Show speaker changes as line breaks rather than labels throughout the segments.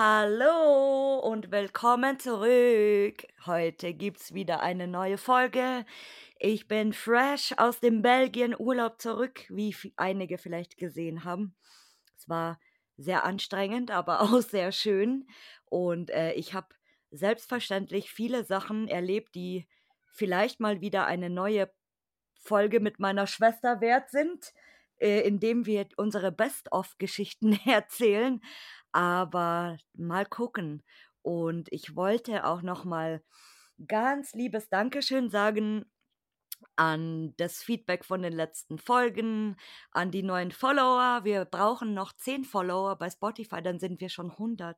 Hallo und willkommen zurück. Heute gibt's wieder eine neue Folge. Ich bin fresh aus dem Belgien Urlaub zurück, wie einige vielleicht gesehen haben. War sehr anstrengend, aber auch sehr schön. Und äh, ich habe selbstverständlich viele Sachen erlebt, die vielleicht mal wieder eine neue Folge mit meiner Schwester wert sind, äh, indem wir unsere Best-of-Geschichten erzählen. Aber mal gucken. Und ich wollte auch noch mal ganz liebes Dankeschön sagen an das Feedback von den letzten Folgen, an die neuen Follower. Wir brauchen noch 10 Follower bei Spotify, dann sind wir schon 100.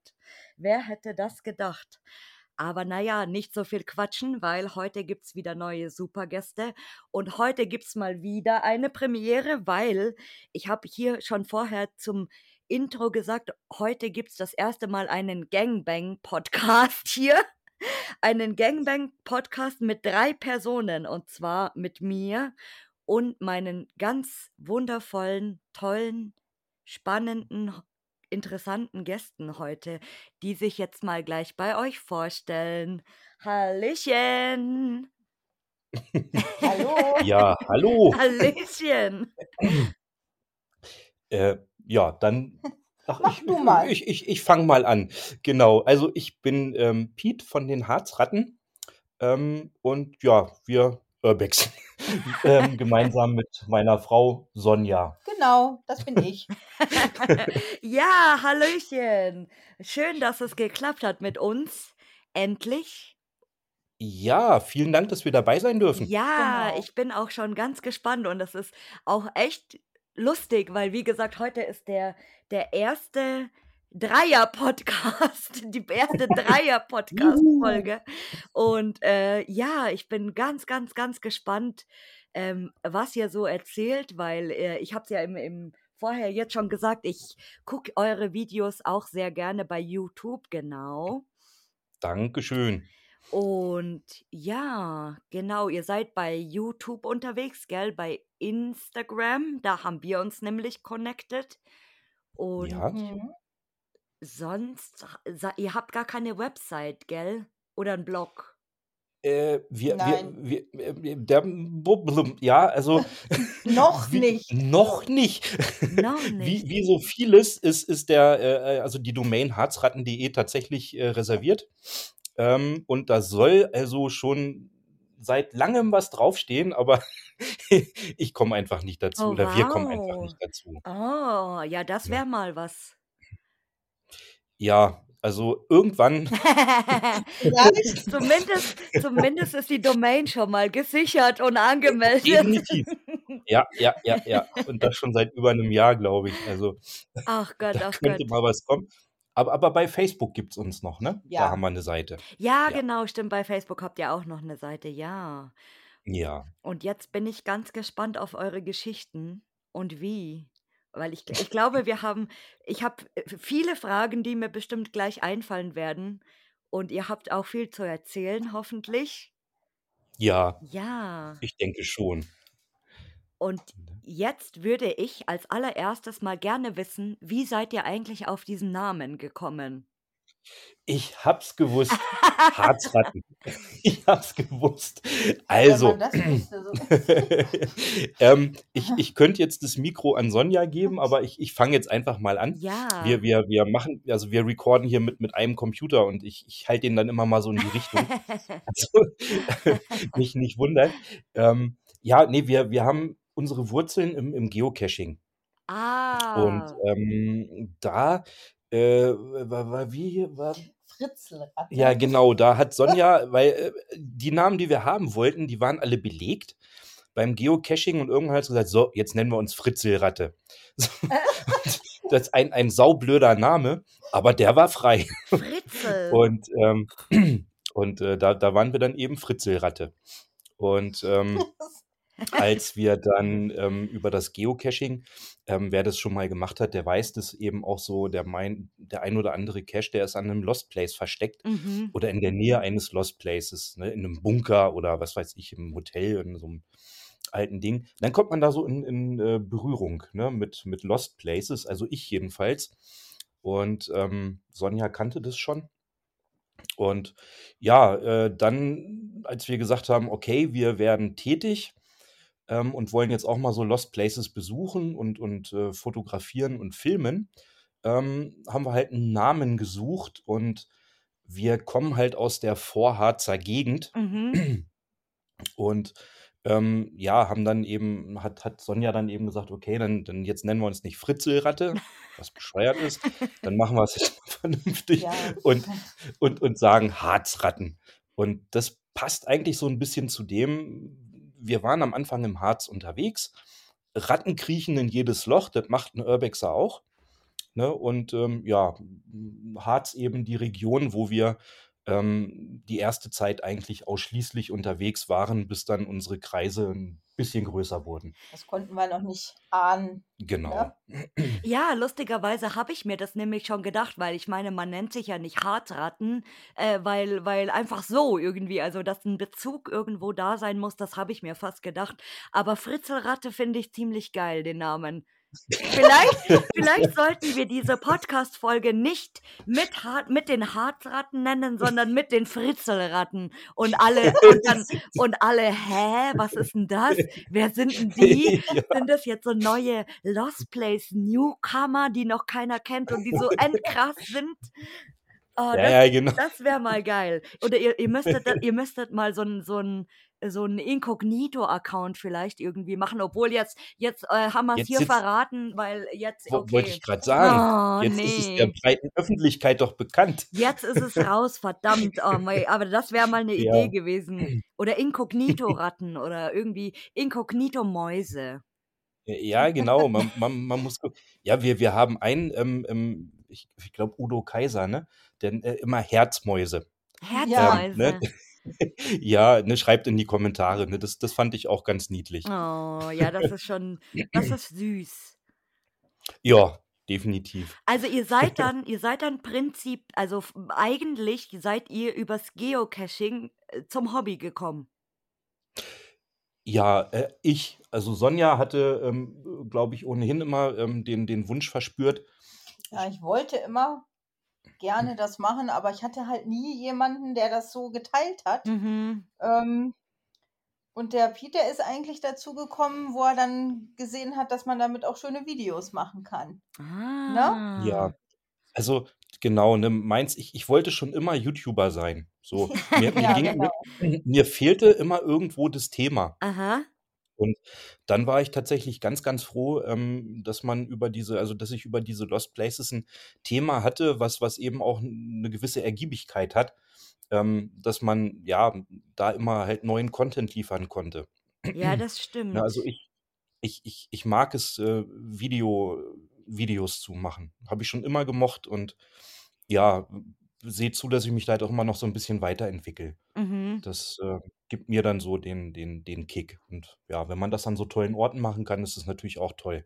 Wer hätte das gedacht? Aber naja, nicht so viel quatschen, weil heute gibt es wieder neue Supergäste. Und heute gibt es mal wieder eine Premiere, weil ich habe hier schon vorher zum Intro gesagt, heute gibt es das erste Mal einen Gangbang-Podcast hier. Einen Gangbang-Podcast mit drei Personen und zwar mit mir und meinen ganz wundervollen, tollen, spannenden, interessanten Gästen heute, die sich jetzt mal gleich bei euch vorstellen. Hallöchen!
hallo! Ja, hallo!
Hallöchen!
äh, ja, dann.
Ach, Mach ich, du mal.
Ich, ich, ich fange mal an. Genau. Also ich bin ähm, Piet von den Harzratten. Ähm, und ja, wir Urbex. ähm, gemeinsam mit meiner Frau Sonja.
Genau, das bin ich.
ja, Hallöchen. Schön, dass es geklappt hat mit uns. Endlich.
Ja, vielen Dank, dass wir dabei sein dürfen.
Ja, genau. ich bin auch schon ganz gespannt und das ist auch echt lustig, weil wie gesagt, heute ist der, der erste Dreier-Podcast, die erste Dreier-Podcast-Folge. Und äh, ja, ich bin ganz, ganz, ganz gespannt, ähm, was ihr so erzählt, weil äh, ich habe es ja im, im vorher jetzt schon gesagt, ich gucke eure Videos auch sehr gerne bei YouTube, genau.
Dankeschön.
Und ja, genau, ihr seid bei YouTube unterwegs, gell? Bei Instagram, da haben wir uns nämlich connected. Und
Ja. Mhm.
sonst, ihr habt gar keine Website, gell? Oder ein Blog?
Äh, wir, wir, wir, äh, der, ja, also
Noch nicht.
noch nicht.
Noch
Wie,
nicht.
wie so vieles ist, ist der, äh, äh also die Domain harzratten.de tatsächlich äh, reserviert. Ähm, und da soll also schon seit langem was draufstehen, aber ich komme einfach nicht dazu
Oh,
oder wir kommen einfach
wow.
nicht dazu.
Oh, ja, das
Ja,
wäre mal was.
ja also irgendwann.
Zumindest, zumindest ist die Domain schon mal gesichert und angemeldet.
definitiv. Ja, ja, ja, ja. Und das schon seit über einem Jahr, glaube ich. Also
Ach Gott,
da
ach
könnte
Gott.
mal was kommen. Aber, aber bei Facebook gibt es uns noch, ne? Da
Ja.
haben wir eine Seite.
Ja,
Ja,
genau, stimmt. Bei Facebook habt ihr auch noch eine Seite, ja.
ja.
Und jetzt bin ich ganz gespannt auf eure Geschichten und wie. Weil ich, ich glaube, wir haben, ich habe viele Fragen, die mir bestimmt gleich einfallen werden. Und ihr habt auch viel zu erzählen, hoffentlich.
Ja,
Ja.
ich denke schon.
Und jetzt würde ich als allererstes mal gerne wissen, wie seid ihr eigentlich auf diesen Namen gekommen?
Ich hab's gewusst. Harzratten. Ich hab's gewusst. Also, ähm, ich, ich könnte jetzt das Mikro an Sonja geben, aber ich, ich fange jetzt einfach mal an.
Ja.
Wir, wir, wir machen, also wir recorden hier mit, mit einem Computer und ich, ich halte den dann immer mal so in die Richtung. Also, mich nicht wundern. Ähm, ja, nee, wir, wir haben unsere Wurzeln im, im Geocaching. Und
ah.
ähm, da äh, war, war wie war,
Fritzelratte.
ja genau, da hat Sonja, weil äh, die Namen, die wir haben wollten, die waren alle belegt beim Geocaching und irgendwann hat sie gesagt, so, jetzt nennen wir uns Fritzelratte. Und das ist ein, ein saublöder Name, aber der war frei.
Fritzel.
Und, ähm, und äh, da, da waren wir dann eben Fritzelratte. Und ähm, als wir dann ähm, über das Geocaching ähm, wer das schon mal gemacht hat, der weiß das eben auch so, der mein, der ein oder andere Cache, der ist an einem Lost Place versteckt
Mhm.
oder in der Nähe eines Lost Places, ne, in einem Bunker oder was weiß ich, im Hotel, in so einem alten Ding. Dann kommt man da so in, in äh, Berührung ne, mit, mit Lost Places, also ich jedenfalls. Und ähm, Sonja kannte das schon. Und ja, äh, dann, als wir gesagt haben, okay, wir werden tätig ähm, und wollen jetzt auch mal so Lost Places besuchen und, und äh, fotografieren und filmen, ähm, haben wir halt einen Namen gesucht und wir kommen halt aus der Vorharzer Gegend
Mhm.
und ähm, ja, haben dann eben, hat, hat Sonja dann eben gesagt, okay, dann, dann jetzt nennen wir uns nicht Fritzelratte, was bescheuert ist, dann machen wir es jetzt mal vernünftig
Ja.
und, und, und sagen Harzratten. Und das passt eigentlich so ein bisschen zu dem, wir waren am Anfang im Harz unterwegs, Ratten kriechen in jedes Loch, das macht ein Urbexer auch. Ne? Und ähm, ja, Harz eben die Region, wo wir ähm, die erste Zeit eigentlich ausschließlich unterwegs waren, bis dann unsere Kreise ein bisschen größer wurden.
Das konnten wir noch nicht ahnen.
Genau.
Ja.
Ja, lustigerweise habe ich mir das nämlich schon gedacht, weil ich meine, man nennt sich ja nicht Harzratten, äh, weil, weil einfach so irgendwie, also dass ein Bezug irgendwo da sein muss, das habe ich mir fast gedacht. Aber Fritzelratte finde ich ziemlich geil, den Namen. Vielleicht, vielleicht sollten wir diese Podcast-Folge nicht mit, mit den Harzratten nennen, sondern mit den Fritzelratten. Und alle, und dann, und alle, hä, was ist denn das? Wer sind denn die?
ja,
Sind das jetzt so neue Lost Place Newcomer, die noch keiner kennt und die so endkrass sind? Oh, das,
ja, genau.
das wäre mal geil. Oder ihr, ihr, müsstet, ihr müsstet mal so ein, so ein, so ein Inkognito-Account vielleicht irgendwie machen, obwohl jetzt, jetzt äh, haben wir es
Jetzt
hier
sitzt-
verraten, weil jetzt,
Wo- Wollte
okay.
ich gerade sagen.
Oh,
Jetzt ist es der
nee.
breiten Öffentlichkeit doch bekannt.
Jetzt ist es raus, verdammt. Oh, mei, aber das wäre mal eine
Ja.
Idee gewesen. Oder Inkognito-Ratten oder irgendwie Inkognito-Mäuse.
Ja, genau. Man, man, man muss. Ja, wir, wir haben einen, ähm, ähm, ich, ich glaube Udo Kaiser, ne? Denn äh, immer Herzmäuse.
Ja.
Ähm, ne?
Herzmäuse.
ja, ne, schreibt in die Kommentare. Ne? Das, das fand ich auch ganz niedlich.
Oh, ja, das ist schon, das ist süß.
Ja, definitiv.
Also ihr seid dann, ihr seid dann Prinzip, also eigentlich seid ihr übers Geocaching äh, zum Hobby gekommen.
Ja, äh, ich, also Sonja hatte, ähm, glaube ich, ohnehin immer ähm, den, den Wunsch verspürt.
Ja, ich wollte immer gerne das machen, aber ich hatte halt nie jemanden, der das so geteilt hat.
Mhm.
Ähm, und der Peter ist eigentlich dazu gekommen, wo er dann gesehen hat, dass man damit auch schöne Videos machen kann.
Ah.
Ja, also genau, ne, meins, ich, ich wollte schon immer YouTuber sein. So, mir, mir,
Ja,
ging,
genau.
mir, mir fehlte immer irgendwo das Thema.
Aha.
Und dann war ich tatsächlich ganz, ganz froh, ähm, dass man über diese, also dass ich über diese Lost Places ein Thema hatte, was, was eben auch eine gewisse Ergiebigkeit hat, ähm, dass man ja da immer halt neuen Content liefern konnte.
Ja, das stimmt.
Na, also ich, ich, ich, ich mag es, äh, Video, Videos zu machen. Habe ich schon immer gemocht und ja, sehe zu, dass ich mich da halt auch immer noch so ein bisschen weiterentwickle.
Mhm.
Das äh, gibt mir dann so den, den, den Kick. Und ja, wenn man das an so tollen Orten machen kann, ist es natürlich auch toll.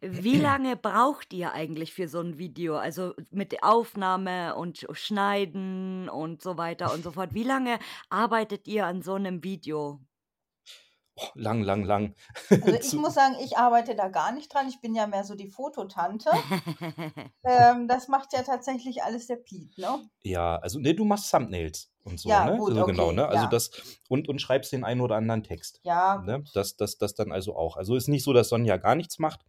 Wie lange braucht ihr eigentlich für so ein Video? Also mit der Aufnahme und Schneiden und so weiter und so fort. Wie lange arbeitet ihr an so einem Video?
Lang, lang, lang.
Also ich muss sagen, ich arbeite da gar nicht dran. Ich bin ja mehr so die Fototante. Ähm, das macht ja tatsächlich alles der Pete, ne?
Ja, also ne, du machst Thumbnails und so,
Ja,
ne?
gut,
also genau,
okay,
ne? Also
ja.
das und, und schreibst den einen oder anderen Text.
Ja,
Ne? Das, das, das dann also auch. Also ist nicht so, dass Sonja gar nichts macht.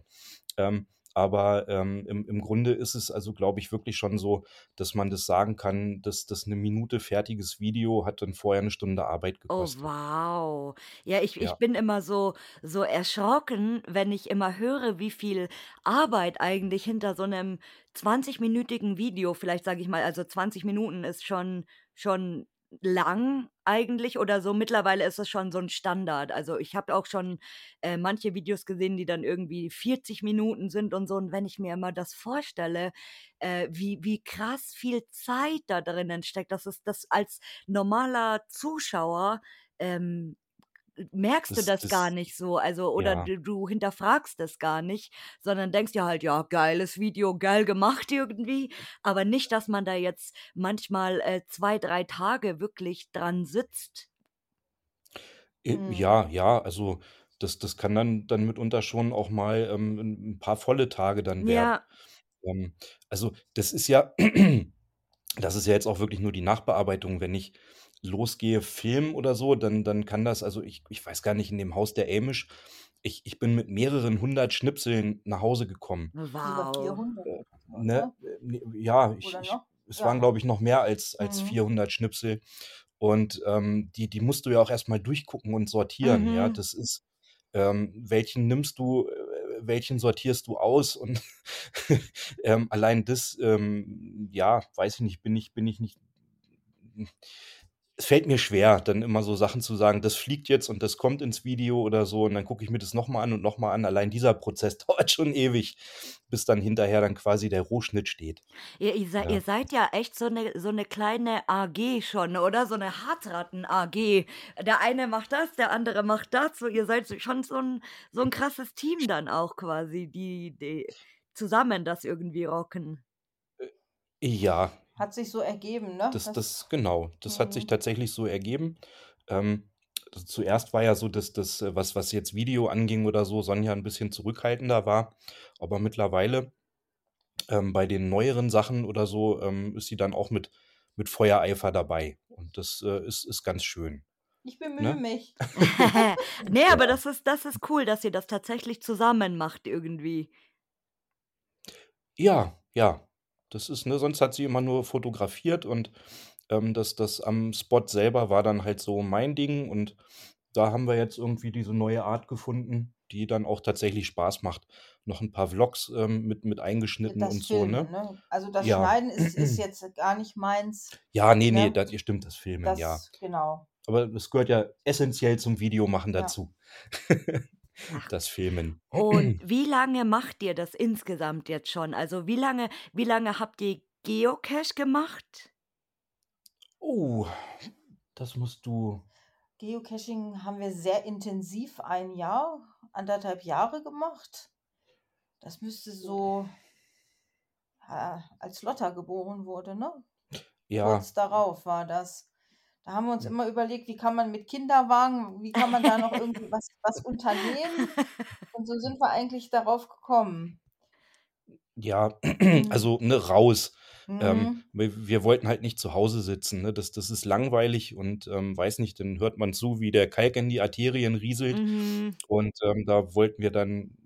Ähm, aber ähm, im, im Grunde ist es also, glaube ich, wirklich schon so, dass man das sagen kann, dass das eine Minute fertiges Video hat dann vorher eine Stunde Arbeit
Oh,
gekostet.
wow. Ja, ich, ich
Ja.
bin immer so, so erschrocken, wenn ich immer höre, wie viel Arbeit eigentlich hinter so einem 20-minütigen Video, vielleicht sage ich mal, also 20 Minuten ist schon, schon lang eigentlich oder so. Mittlerweile ist das schon so ein Standard. Also ich habe auch schon äh, manche Videos gesehen, die dann irgendwie 40 Minuten sind und so. Und wenn ich mir immer das vorstelle, äh, wie, wie krass viel Zeit da drinnen steckt, das ist das als normaler Zuschauer ähm, merkst du
Das
das gar
das
nicht so, also oder
ja.
du du hinterfragst das gar nicht, sondern denkst dir halt: „Ja, geiles Video, geil gemacht irgendwie“, aber nicht, dass man da jetzt manchmal, äh, 2, 3 Tage wirklich dran sitzt.
Mhm.
ja, ja, also das das kann dann dann mitunter schon auch mal, ähm, 'n 'n paar volle Tage dann werden.
Ja.
Ähm, also, das ist ja das ist ja jetzt auch wirklich nur die Nachbearbeitung. Wenn ich losgehe, filmen oder so, dann dann kann das also ich ich weiß gar nicht, in dem Haus der Amish, ich ich bin mit mehreren hundert Schnipseln nach Hause gekommen.
Über
Wow.
400
Äh, ne?
so,
Äh, ne, ja, ich ich es
Ja.
waren, glaube ich, noch mehr als als
Mhm.
400 Schnipsel und, ähm, die die musst du ja auch erst mal durchgucken und sortieren, ja?
Mhm.
Das ist ähm, welchen nimmst du äh, welchen sortierst du aus und, ähm, allein das, ähm, ja, weiß ich nicht, bin ich bin ich nicht es fällt mir schwer, dann immer so Sachen zu sagen: „Das fliegt jetzt und das kommt ins Video“ oder so und dann gucke ich mir das noch mal an und noch mal an. Allein dieser Prozess dauert schon ewig, bis dann hinterher dann quasi der Rohschnitt steht.
Ihr ihr sei
Ja.
ihr seid ja echt so 'ne so 'ne kleine AG schon, oder? So 'ne Hardratten-AG. Der eine macht das, der andere macht das. So, ihr seid schon so 'n so 'n krasses Team dann auch quasi, die die zusammen das irgendwie rocken.
Äh, ja.
Hat sich so ergeben, ne?
Das
Das
das genau, das hat sich
Mhm.
tatsächlich so ergeben. Ähm, also zuerst war ja so, dass das, äh, was was jetzt Video anging oder so, Sonja 'n bisschen zurückhaltender war, aber mittlerweile, ähm, bei den neueren Sachen oder so, ähm, ist sie dann auch mit mit Feuereifer dabei und das, äh, ist ist ganz schön,
Ich bemühe
ne?
mich.
Ne, aber das ist das ist cool, dass ihr das tatsächlich zusammen macht irgendwie.
Ja, ja. Das ist ne, sonst hat sie immer nur fotografiert und, ähm, das das am Spot selber war dann halt so mein Ding und da haben wir jetzt irgendwie diese neue Art gefunden, die dann auch tatsächlich Spaß macht. Noch 'n paar Vlogs, ähm, mit mit eingeschnitten
Das
und so,
Filmen,
ne?
ne? Also, das
Ja.
Schneiden ist ist jetzt gar nicht meins,
Ja, ne, ne,
ne?
das stimmt, das Filmen, ja.
Das genau.
Aber das gehört ja essenziell zum Videomachen
Ja.
dazu.
Ach.
Das Filmen.
Und wie lange macht ihr das insgesamt jetzt schon? Also, wie lange wie lange habt ihr Geocache gemacht?
Oh, das musst du
Geocaching haben wir sehr intensiv 1 Jahr, 1 1/2 Jahre gemacht. Das müsste so ja, als Lotta geboren wurde, ne?
Ja.
Kurz darauf war das. Da haben wir uns immer überlegt, wie kann man mit Kinderwagen wie kann man da noch irgendwie was was unternehmen? Und so sind wir eigentlich darauf gekommen.
Ja,
Mhm.
also, ne, raus. Ähm,
Mhm.
wir wir wollten halt nicht zu Hause sitzen, ne? Das das ist langweilig und, ähm, weiß nicht, dann hört man zu, wie der Kalk in die Arterien rieselt
Mhm.
und, ähm, da wollten wir dann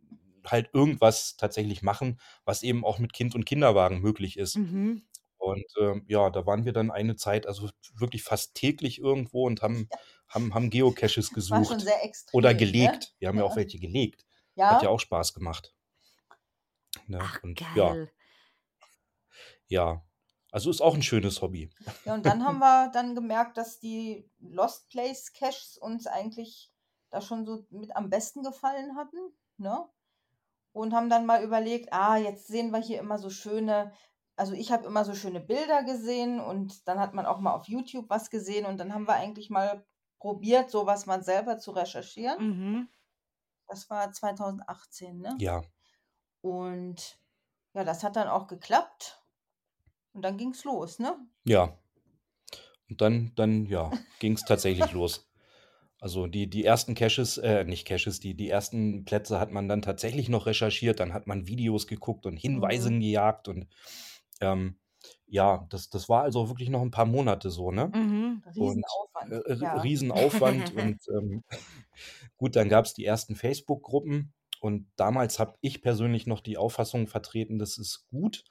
halt irgendwas tatsächlich machen, was eben auch mit Kind und Kinderwagen möglich ist.
Mhm.
Und, ähm, ja, da waren wir dann eine Zeit, also wirklich fast täglich irgendwo und haben
Ja.
haben haben Geocaches
Das war schon
gesucht
sehr extrem,
oder
ne?
gelegt. Wir haben ja auch
Ja.
welche gelegt. Hat ja
Ja.
auch Spaß gemacht. Ne?
Ach,
Und ja.
geil.
Ja. Also, ist auch 'n schönes Hobby.
Ja, und dann haben wir dann gemerkt, dass die Lost Place Caches uns eigentlich da schon so mit am besten gefallen hatten, ne? Und haben dann mal überlegt: „Ah, jetzt sehen wir hier immer so schöne“ also, ich habe immer so schöne Bilder gesehen und dann hat man auch mal auf YouTube was gesehen und dann haben wir eigentlich mal probiert, so was mal selber zu recherchieren.
Mhm.
Das war 2018, ne?
Ja.
Und ja, das hat dann auch geklappt. Und dann ging's los, ne?
Ja. Und dann dann, ja, ging's tatsächlich los. Also, die die ersten Caches äh, nicht Caches, die die ersten Plätze hat man dann tatsächlich noch recherchiert, dann hat man Videos geguckt und Hinweise
Mhm.
gejagt und, ähm, ja, das das war also wirklich noch 'n paar Monate so, ne?
Mhm.
Und,
Riesenaufwand,
äh, r
ja.
Riesenaufwand und, ähm, gut, dann gab's die ersten Facebook-Gruppen und damals habe ich persönlich noch die Auffassung vertreten, das ist gut,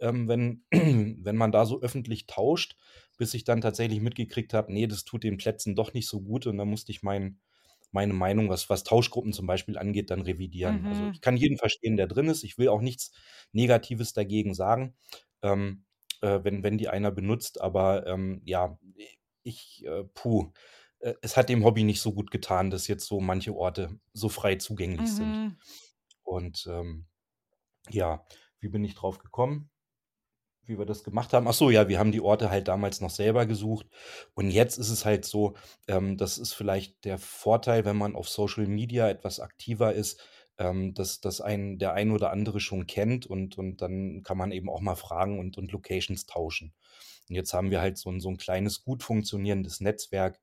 ähm, wenn wenn man da so öffentlich tauscht, bis ich dann tatsächlich mitgekriegt habe, ne, das tut den Plätzen doch nicht so gut und dann musste ich mein meine Meinung, was was Tauschgruppen zum Beispiel angeht, dann revidieren. Also,
Mhm.
ich kann jeden verstehen, der drin ist. Ich will auch nichts Negatives dagegen sagen, ähm, äh, wenn wenn die einer benutzt, aber, ähm, ja, ich, äh puh, äh, es hat dem Hobby nicht so gut getan, dass jetzt so manche Orte so frei zugänglich sind.
Mhm.
Und, ähm, ja, wie bin ich drauf gekommen? wie wir das gemacht haben. Ach so, ja, wir haben die Orte halt damals noch selber gesucht. Und jetzt ist es halt so, ähm, das ist vielleicht der Vorteil, wenn man auf Social Media etwas aktiver ist, ähm, dass, dass ein, der ein oder andere schon kennt und, und dann kann man eben auch mal fragen und, und Locations tauschen. Und jetzt haben wir halt so ein, so ein kleines, gut funktionierendes Netzwerk,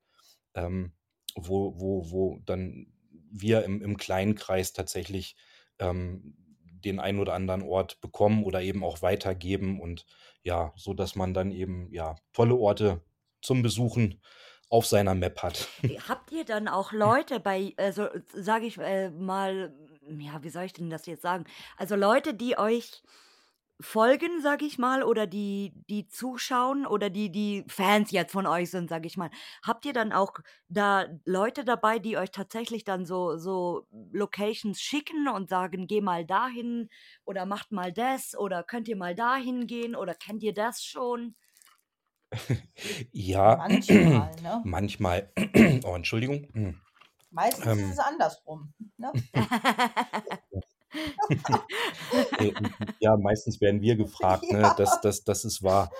ähm, wo, wo, wo dann wir im, im kleinen Kreis tatsächlich ähm, den einen oder anderen Ort bekommen oder eben auch weitergeben und ja, so dass man dann eben ja tolle Orte zum Besuchen auf seiner Map hat.
Habt ihr dann auch Leute bei, also sage ich äh, mal, ja, wie soll ich denn das jetzt sagen? Also Leute, die euch folgen, sag ich mal, oder die die zuschauen oder die die Fans jetzt von euch sind, sag ich mal. Habt ihr dann auch da Leute dabei, die euch tatsächlich dann so so Locations schicken und sagen: „Geh mal dahin“ oder „Macht mal das“ oder „Könnt ihr mal dahin gehen“ oder „Kennt ihr das schon?“
Ja,
Manchmal, ne?
manchmal. Oh, Entschuldigung.
Meistens ist
Ähm.
es andersrum, ne?
Äh, ja, meistens werden wir gefragt, ne?
Ja.
Das das das ist wahr.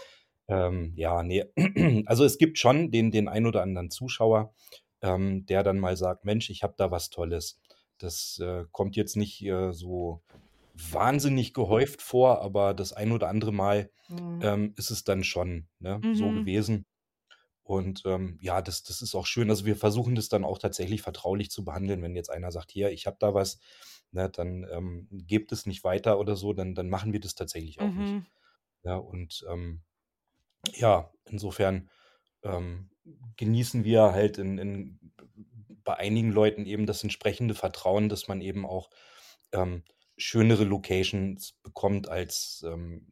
Ähm, ja, ne. Also, es gibt schon den den ein oder anderen Zuschauer, ähm, der dann mal sagt: „Mensch, ich habe da was Tolles.“ Das, äh, kommt jetzt nicht, äh, so wahnsinnig gehäuft vor, aber das ein oder andere Mal,
Mhm.
ähm, ist es dann schon, ne, so
Mhm.
gewesen. Und, ähm, ja, das das ist auch schön. Also, wir versuchen das dann auch tatsächlich vertraulich zu behandeln. Wenn jetzt einer sagt: „Hier, ich habe da was“, ne, dann, ähm, gebt es nicht weiter oder so, dann dann machen wir das tatsächlich auch nicht.
Mhm.
Ja, und, ähm, ja, insofern, ähm, genießen wir halt in in bei einigen Leuten eben das entsprechende Vertrauen, dass man eben auch, ähm, schönere Locations bekommt als, ähm,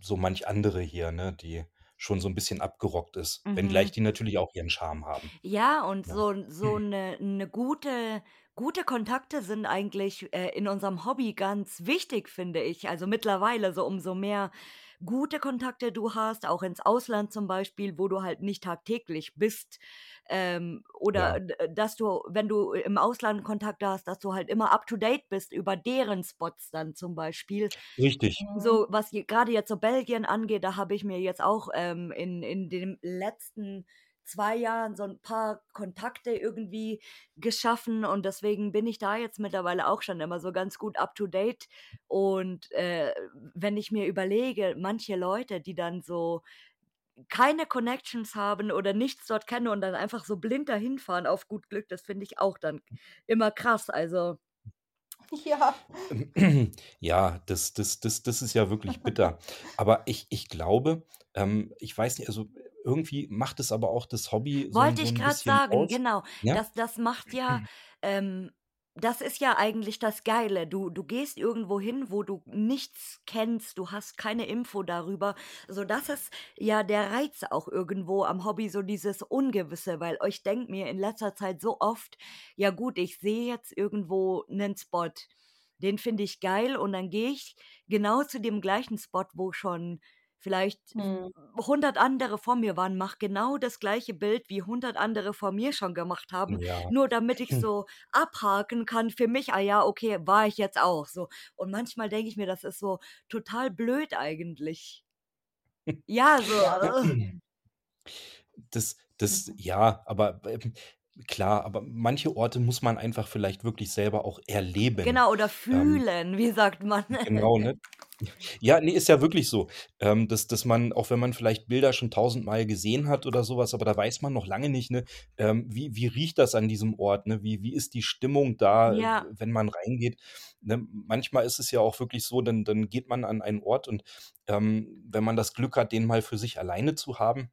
so manch andere hier, ne, die schon so 'n bisschen abgerockt ist, wenngleich
Mhm.
die natürlich auch ihren Charme haben,
Ja, und
ne?
so so 'ne 'ne gute gute Kontakte sind eigentlich, äh, in unserem Hobby ganz wichtig, finde ich. Also, mittlerweile so umso mehr gute Kontakte du hast, auch ins Ausland zum Beispiel, wo du halt nicht tagtäglich bist, ähm, oder
Ja.
d dass du, wenn du im Ausland Kontakte hast, dass du halt immer up to date bist über deren Spots dann zum Beispiel.
Richtig.
Mhm.
So, was je grade jetzt so Belgien angeht, da habe ich mir jetzt auch, ähm, in in den letzten 2 Jahren so 'n paar Kontakte irgendwie geschaffen und deswegen bin ich da jetzt mittlerweile auch schon immer so ganz gut up to date. Und, äh, wenn ich mir überlege, manche Leute, die dann so keine Connections haben oder nichts dort kennen und dann einfach so blind dahin fahren auf gut Glück, das finde ich auch dann immer krass, also
Ja.
Ja, das das das das ist ja wirklich bitter. Aber ich ich glaube, ähm, ich weiß nicht, also, irgendwie macht es aber auch das Hobby so
Wollte
so
ich
'n
grad
bisschen
sagen,
aus,
genau.
ne?
Das das macht ja ähm, das ist ja eigentlich das Geile. Du du gehst irgendwo hin, wo du nichts kennst, du hast keine Info darüber. So, das ist ja der Reiz auch irgendwo am Hobby, so dieses Ungewisse, weil ich denke mir in letzter Zeit so oft: „Ja gut, ich sehe jetzt irgendwo 'nen Spot, den finde ich geil“ und dann gehe ich genau zu dem gleichen Spot, wo schon vielleicht
Mhm.
100 andere vor mir waren, mache genau das gleiche Bild, wie 100 andere vor mir schon gemacht haben,
Ja.
nur damit ich so abhaken kann für mich: „Ah ja, okay, war ich jetzt auch“, so. Und manchmal denke ich mir, das ist so total blöd eigentlich. Ja, so.
Das
das
Mhm.
ja, aber, ähm, klar, aber manche Orte muss man einfach vielleicht wirklich selber auch erleben.
Genau, oder
Ähm,
fühlen, wie sagt man?
genau, ne? Ja, ne, ist ja wirklich so, ähm, dass dass man, auch wenn man vielleicht Bilder schon tausendmal gesehen hat oder so was, aber da weiß man noch lange nicht, ne, ähm, wie wie riecht das an diesem Ort, ne? Wie wie ist die Stimmung da, äh,
Ja.
wenn man reingeht, ne? Manchmal ist es ja auch wirklich so, dann dann geht man an einen Ort und, ähm, wenn man das Glück hat, den mal für sich alleine zu haben,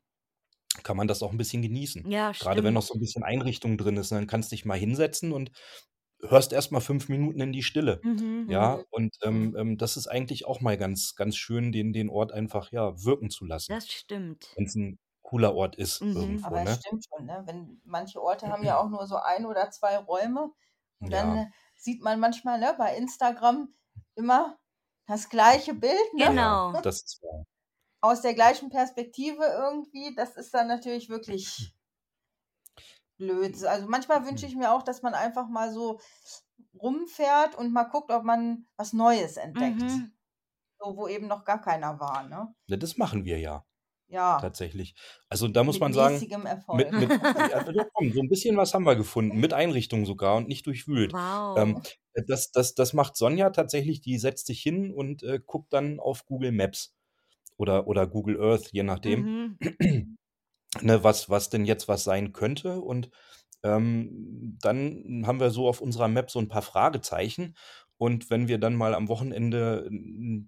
kann man das auch 'n bisschen genießen.
Ja,
Grade wenn noch so 'n bisschen Einrichtung drin ist, dann kannst dich mal hinsetzen und hörst erst mal 5 Minuten in die Stille,
Mhm.
ja?
Mhm.
Und, ähm, ähm, das ist eigentlich auch mal ganz ganz schön, den den Ort einfach, ja, wirken zu lassen,
Das stimmt.
wenn's 'n cooler Ort ist
Mhm.
irgendwo,
Aber es
ne?
stimmt schon, ne? Wenn manche Orte haben ja auch nur so 1 oder 2 Räume und
Ja.
dann sieht man manchmal, ne, bei Instagram immer das gleiche Bild, ne?
Ja,
Genau.
das ist wahr.
Aus der gleichen Perspektive irgendwie. Das ist dann natürlich wirklich blöd. Also, manchmal wünsche ich mir auch, dass man einfach mal so rumfährt und mal guckt, ob man was Neues entdeckt.
Mhm.
so, wo eben noch gar keiner war, ne?
Ne, das machen wir ja
Ja,
tatsächlich. Also, da muss
mit
man sagen, mit
Erfolg.
mit ja, doch komm, so 'n bisschen was haben wir gefunden, mit Einrichtung sogar und nicht durchwühlt. Ähm,
Wow.
äh, das das das macht Sonja tatsächlich, die setzt sich hin und, äh, guckt dann auf Google Maps oder oder Google Earth, je nachdem,
Mhm.
ne, was was denn jetzt was sein könnte. Und, ähm, dann haben wir so auf unserer Map so 'n paar Fragezeichen. Und wenn wir dann mal am Wochenende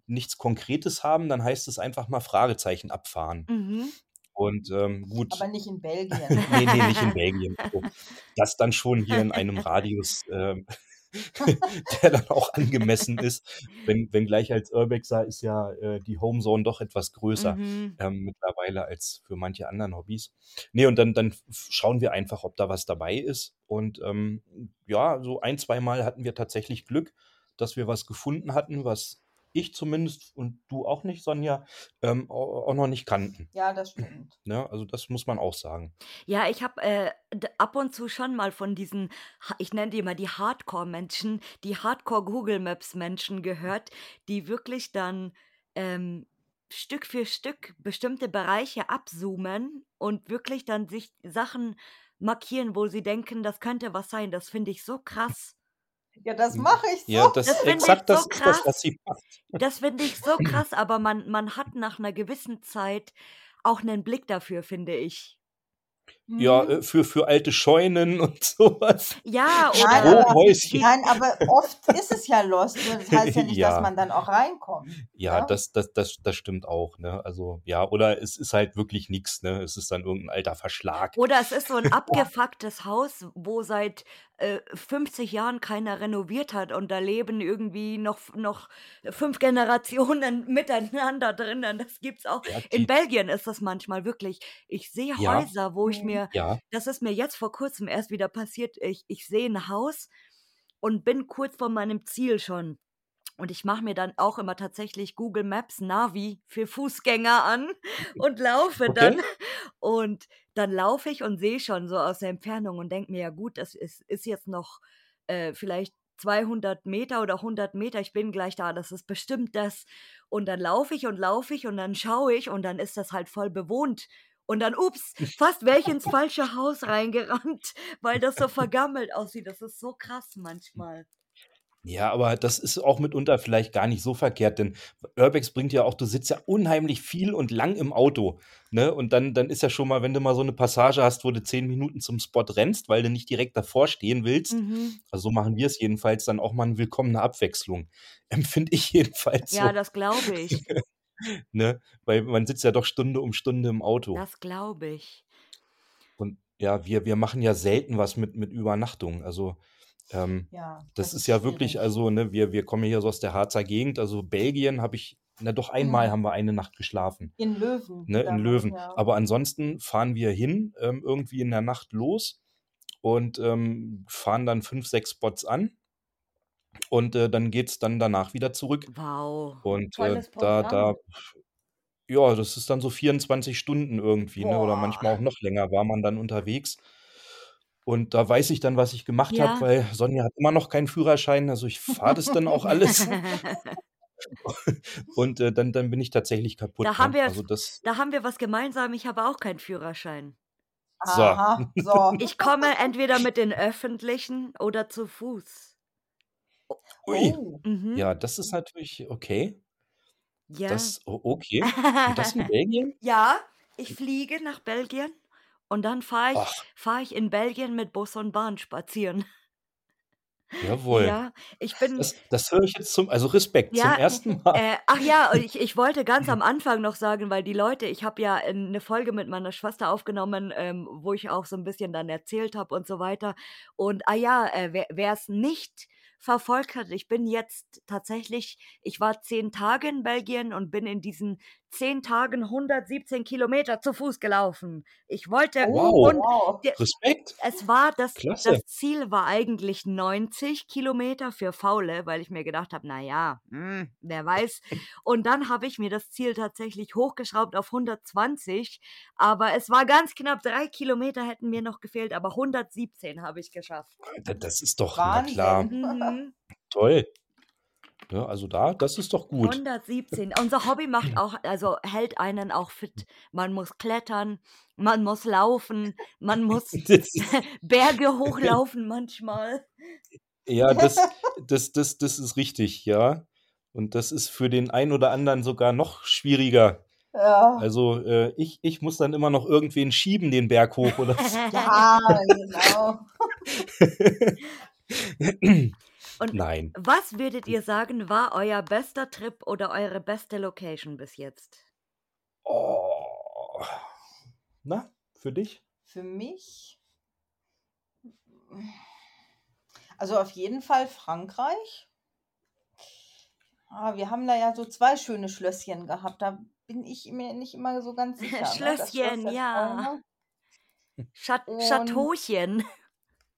nichts Konkretes haben, dann heißt es einfach mal Fragezeichen abfahren.
Mhm.
Und, ähm,
Aber
gut
nicht in Belgien.
ne, ne, nicht in Belgien. Das dann schon hier in einem Radius, ähm, der dann auch angemessen ist. Wenn wenngleich als Urbexer ist ja, äh, die Homezone doch etwas größer,
Mhm.
ähm, mittlerweile als für manche anderen Hobbys. Ne, und dann dann schauen wir einfach, ob da was dabei ist. Und, ähm, ja, so ein zweimal hatten wir tatsächlich Glück, dass wir was gefunden hatten, was ich zumindest und du auch nicht, Sonja, ähm, au auch noch nicht kannten.
Ja, das stimmt.
Ne, also das muss man auch sagen.
Ja, ich habe, äh, ab und zu schon mal von diesen ich nenne die immer die Hardcore-Menschen, die Hardcore-Google-Maps-Menschen gehört, die wirklich dann, ähm, Stück für Stück bestimmte Bereiche abzoomen und wirklich dann sich Sachen markieren, wo sie denken, das könnte was sein. Das finde ich so krass.
Ja, das
Hm,
mache ich
ja,
so.
das
Das finde ich
exakt
so
das ist das,
krass.
was sie macht.
Das finde ich so krass, aber man man hat nach 'ner gewissen Zeit auch 'nen Blick dafür, finde ich.
Ja,
Mhm.
äh, für für alte Scheunen und so was.
Ja, oder
nein, aber oft ist es ja lost, das heißt ja nicht, dass
Ja.
man dann auch reinkommt,
Ja,
ne?
das das das das stimmt auch, ne? Also, ja, oder es ist halt wirklich nix, ne? Es ist dann irgend 'n alter Verschlag.
Oder es ist so 'n
Ja.
abgefucktes Haus, wo seit, äh, 50 Jahren keiner renoviert hat und da leben irgendwie noch noch 5 Generationen miteinander drinnen. Das gibt's auch.
Ja,
In Belgien ist das manchmal wirklich. Ich sehe
Ja.
Häuser, wo ich
Mhm.
mir
Ja.
das ist mir jetzt vor Kurzem erst wieder passiert. Ich ich sehe 'n Haus und bin kurz vor meinem Ziel schon. Und ich mache mir dann auch immer tatsächlich Google Maps Navi für Fußgänger an und laufe
Okay.
dann. Und dann laufe ich und sehe schon so aus der Entfernung und denke mir: „Ja gut, das ist ist jetzt noch, äh, vielleicht 200 Meter oder 100 Meter. Ich bin gleich da. Das ist bestimmt das.“ Und dann laufe ich und laufe ich und dann schaue ich und dann ist das halt voll bewohnt. Und dann, ups, fast wäre ich ins falsche Haus reingerannt, weil das so vergammelt aussieht. Das ist so krass manchmal.
Ja, aber das ist auch mitunter vielleicht gar nicht so verkehrt, denn Urbex bringt ja auch du sitzt ja unheimlich viel und lang im Auto, ne? Und dann dann ist ja schon mal wenn du mal so 'ne Passage hast, wo du 10 Minuten zum Spot rennst, weil du nicht direkt davor stehen willst
Mhm.
also, so machen wir's jedenfalls, dann auch mal 'ne willkommene Abwechslung. Empfinde ich jedenfalls
Ja,
so.
das glaube ich.
Ne? Weil man sitzt ja doch Stunde um Stunde im Auto.
Das glaube ich.
Und ja, wir wir machen ja selten was mit mit Übernachtung. Also, ähm,
Ja,
das
das
ist
ist
ja wirklich also, ne, wir wir kommen hier so aus der Harzer Gegend. Also, Belgien habe ich na doch einmal
Mhm.
haben wir eine Nacht geschlafen,
In Löwen
ne, in Löwen.
ja.
Aber ansonsten fahren wir hin, ähm, irgendwie in der Nacht los und, ähm, fahren dann 5, 6 Spots an. Und, äh, dann geht's dann danach wieder zurück.
Wow.
Und, äh, da da ja, das ist dann so 24 Stunden irgendwie, ne, oder manchmal auch noch länger war man dann unterwegs. Und da weiß ich dann, was ich gemacht habe,
Ja.
weil Sonja hat immer noch keinen Führerschein. Also, ich fahre das dann auch alles. Und, äh, dann dann bin ich tatsächlich kaputt,
Da haben
ne?
wir
Also, das
da haben wir was gemeinsam. Ich habe auch keinen Führerschein.
So.
Aha, so.
Ich komme entweder mit den Öffentlichen oder zu Fuß.
Ui.
Oh.
Mhm.
Ja, das ist natürlich okay.
Ja.
Das okay. Und das in Belgien?
Ja, ich fliege nach Belgien und dann fahre ich
Ach.
fahre ich in Belgien mit Bus und Bahn spazieren.
Jawohl.
Ja, ich bin
Das das höre ich jetzt zum also, Respekt zum
Ja,
ersten Mal.
äh, ach ja, ich ich wollte ganz am Anfang noch sagen, weil die Leute ich habe ja, äh, 'ne Folge mit meiner Schwester aufgenommen, ähm, wo ich auch so 'n bisschen dann erzählt habe und so weiter. Und, ah ja, äh, wer wer's nicht verfolgt hat, ich bin jetzt tatsächlich ich war 10 Tage in Belgien und bin in diesen 10 Tagen 117 Kilometer zu Fuß gelaufen. Ich wollte
Oh,
Wow.
und
wow.
Respekt.
es war das
Klasse.
das Ziel war eigentlich 90 Kilometer für Faule, weil ich mir gedacht habe: „Na ja, hm, wer weiß.“ Und dann habe ich mir das Ziel tatsächlich hochgeschraubt auf 120, aber es war ganz knapp. 3 Kilometer hätten mir noch gefehlt, aber 117 habe ich geschafft.
Da das ist doch na klar.
Mhm.
Toll. Ne, also da, das ist doch gut.
117. Unser Hobby macht auch, also hält einen auch fit. Man muss klettern, man muss laufen, man muss Berge hochlaufen manchmal.
ja, das, das, das, das ist richtig, ja. Und das ist für den einen oder anderen sogar noch schwieriger.
Ja.
Also äh, ich, ich muss dann immer noch irgendwen schieben, den Berg hoch oder so.
Ja, genau.
Und
Nein.
was würdet ihr sagen, war euer bester Trip oder eure beste Location bis jetzt?
Oh. Na, für dich?
Für mich. Also auf jeden Fall Frankreich. Ah, wir haben da ja so zwei schöne Schlösschen gehabt. Da bin ich mir nicht immer so ganz sicher. Ne?
Schlösschen,
der
ja.
Träume.
Chat
Und
Chateauchen.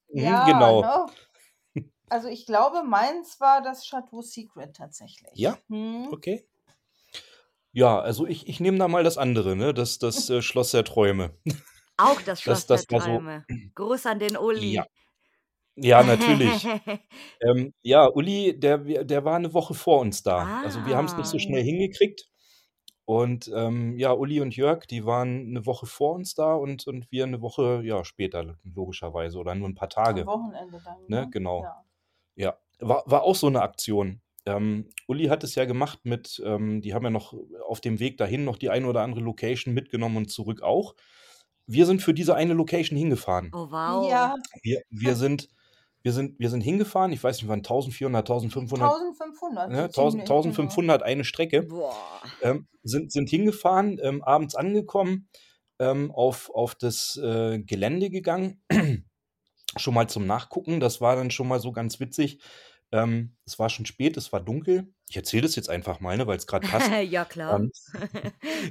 Ja,
genau.
ne? Also ich glaube, meins war das Chateau Secret tatsächlich.
Ja,
Hm?
okay. Ja, also ich, ich nehme da mal das andere, ne? Das, das äh, Schloss der Träume.
Auch das Schloss
Das, das
der
war so,
Träume. Gruß an den Uli.
ja. Ja, natürlich. Ähm, ja, Uli, der, der war eine Woche vor uns da. Also wir haben es nicht so
ah.
schnell hingekriegt. Und ähm, ja, Uli und Jörg, die waren eine Woche vor uns da und, und wir eine Woche ja, später, logischerweise, oder nur ein paar
Am
Tage.
Wochenende dann,
Ne,
ne?
genau.
Ja.
Ja, war, war auch so eine Aktion. Ähm, Uli hat es ja gemacht mit, ähm, die haben ja noch auf dem Weg dahin noch die eine oder andere Location mitgenommen und zurück auch. Wir sind für diese eine Location hingefahren.
Oh, wow.
Ja,
Wir, wir, sind, wir, sind, wir sind hingefahren, ich weiß nicht, waren 1400, 1500,
1500.
ne,
so
1000,
ziemlich, genau.
1500 eine Strecke.
Boah.
Ähm, sind, sind hingefahren, ähm, abends angekommen, ähm, auf, auf das äh, Gelände gegangen, schon mal zum Nachgucken. Das war dann schon mal so ganz witzig. Ähm, es war schon spät, es war dunkel. Ich erzähle das jetzt einfach mal, ne, weil es gerade passt.
ja, klar.
Ähm,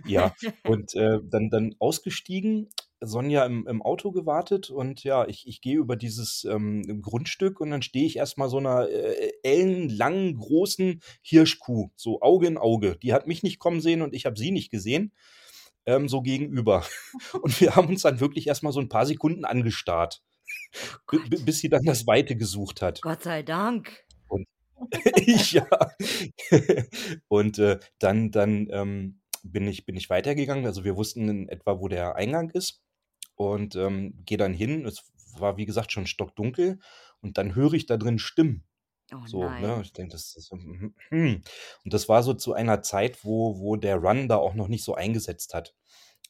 ja, und äh, dann, dann ausgestiegen, Sonja im, im Auto gewartet und ja, ich, ich gehe über dieses ähm, Grundstück und dann stehe ich erstmal so einer äh, ellenlangen, großen Hirschkuh, so Auge in Auge. Die hat mich nicht kommen sehen und ich habe sie nicht gesehen, ähm, so gegenüber. Und wir haben uns dann wirklich erstmal so ein paar Sekunden angestarrt, bi- bis sie dann das Weite gesucht hat.
Gott sei Dank.
Und ja. Und äh, dann, dann ähm, bin ich, bin ich weitergegangen. Also wir wussten in etwa, wo der Eingang ist. Und ähm, gehe dann hin. Es war, wie gesagt, schon stockdunkel. Und dann höre ich da drin Stimmen.
Oh
So, ne?
nein.
Ich denke, das ist. hm, hm. Und das war so zu einer Zeit, wo, wo der Run da auch noch nicht so eingesetzt hat.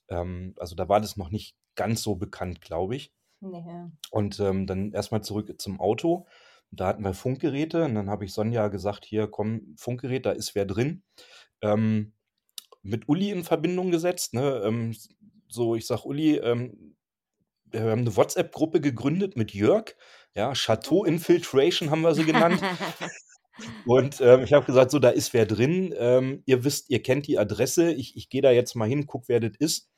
Ähm, also da war das noch nicht ganz so bekannt, glaube ich.
Nee.
Und ähm, dann erstmal zurück zum Auto. Da hatten wir Funkgeräte und dann habe ich Sonja gesagt, hier komm, Funkgerät, da ist wer drin. Ähm, mit Uli in Verbindung gesetzt. Ne? Ähm, so, ich sag Uli, ähm, wir haben eine WhatsApp-Gruppe gegründet mit Jörg. Ja, Chateau Infiltration haben wir sie genannt. Und ähm, ich habe gesagt, so, da ist wer drin. Ähm, ihr wisst, ihr kennt die Adresse. Ich, ich gehe da jetzt mal hin, guck, wer das ist.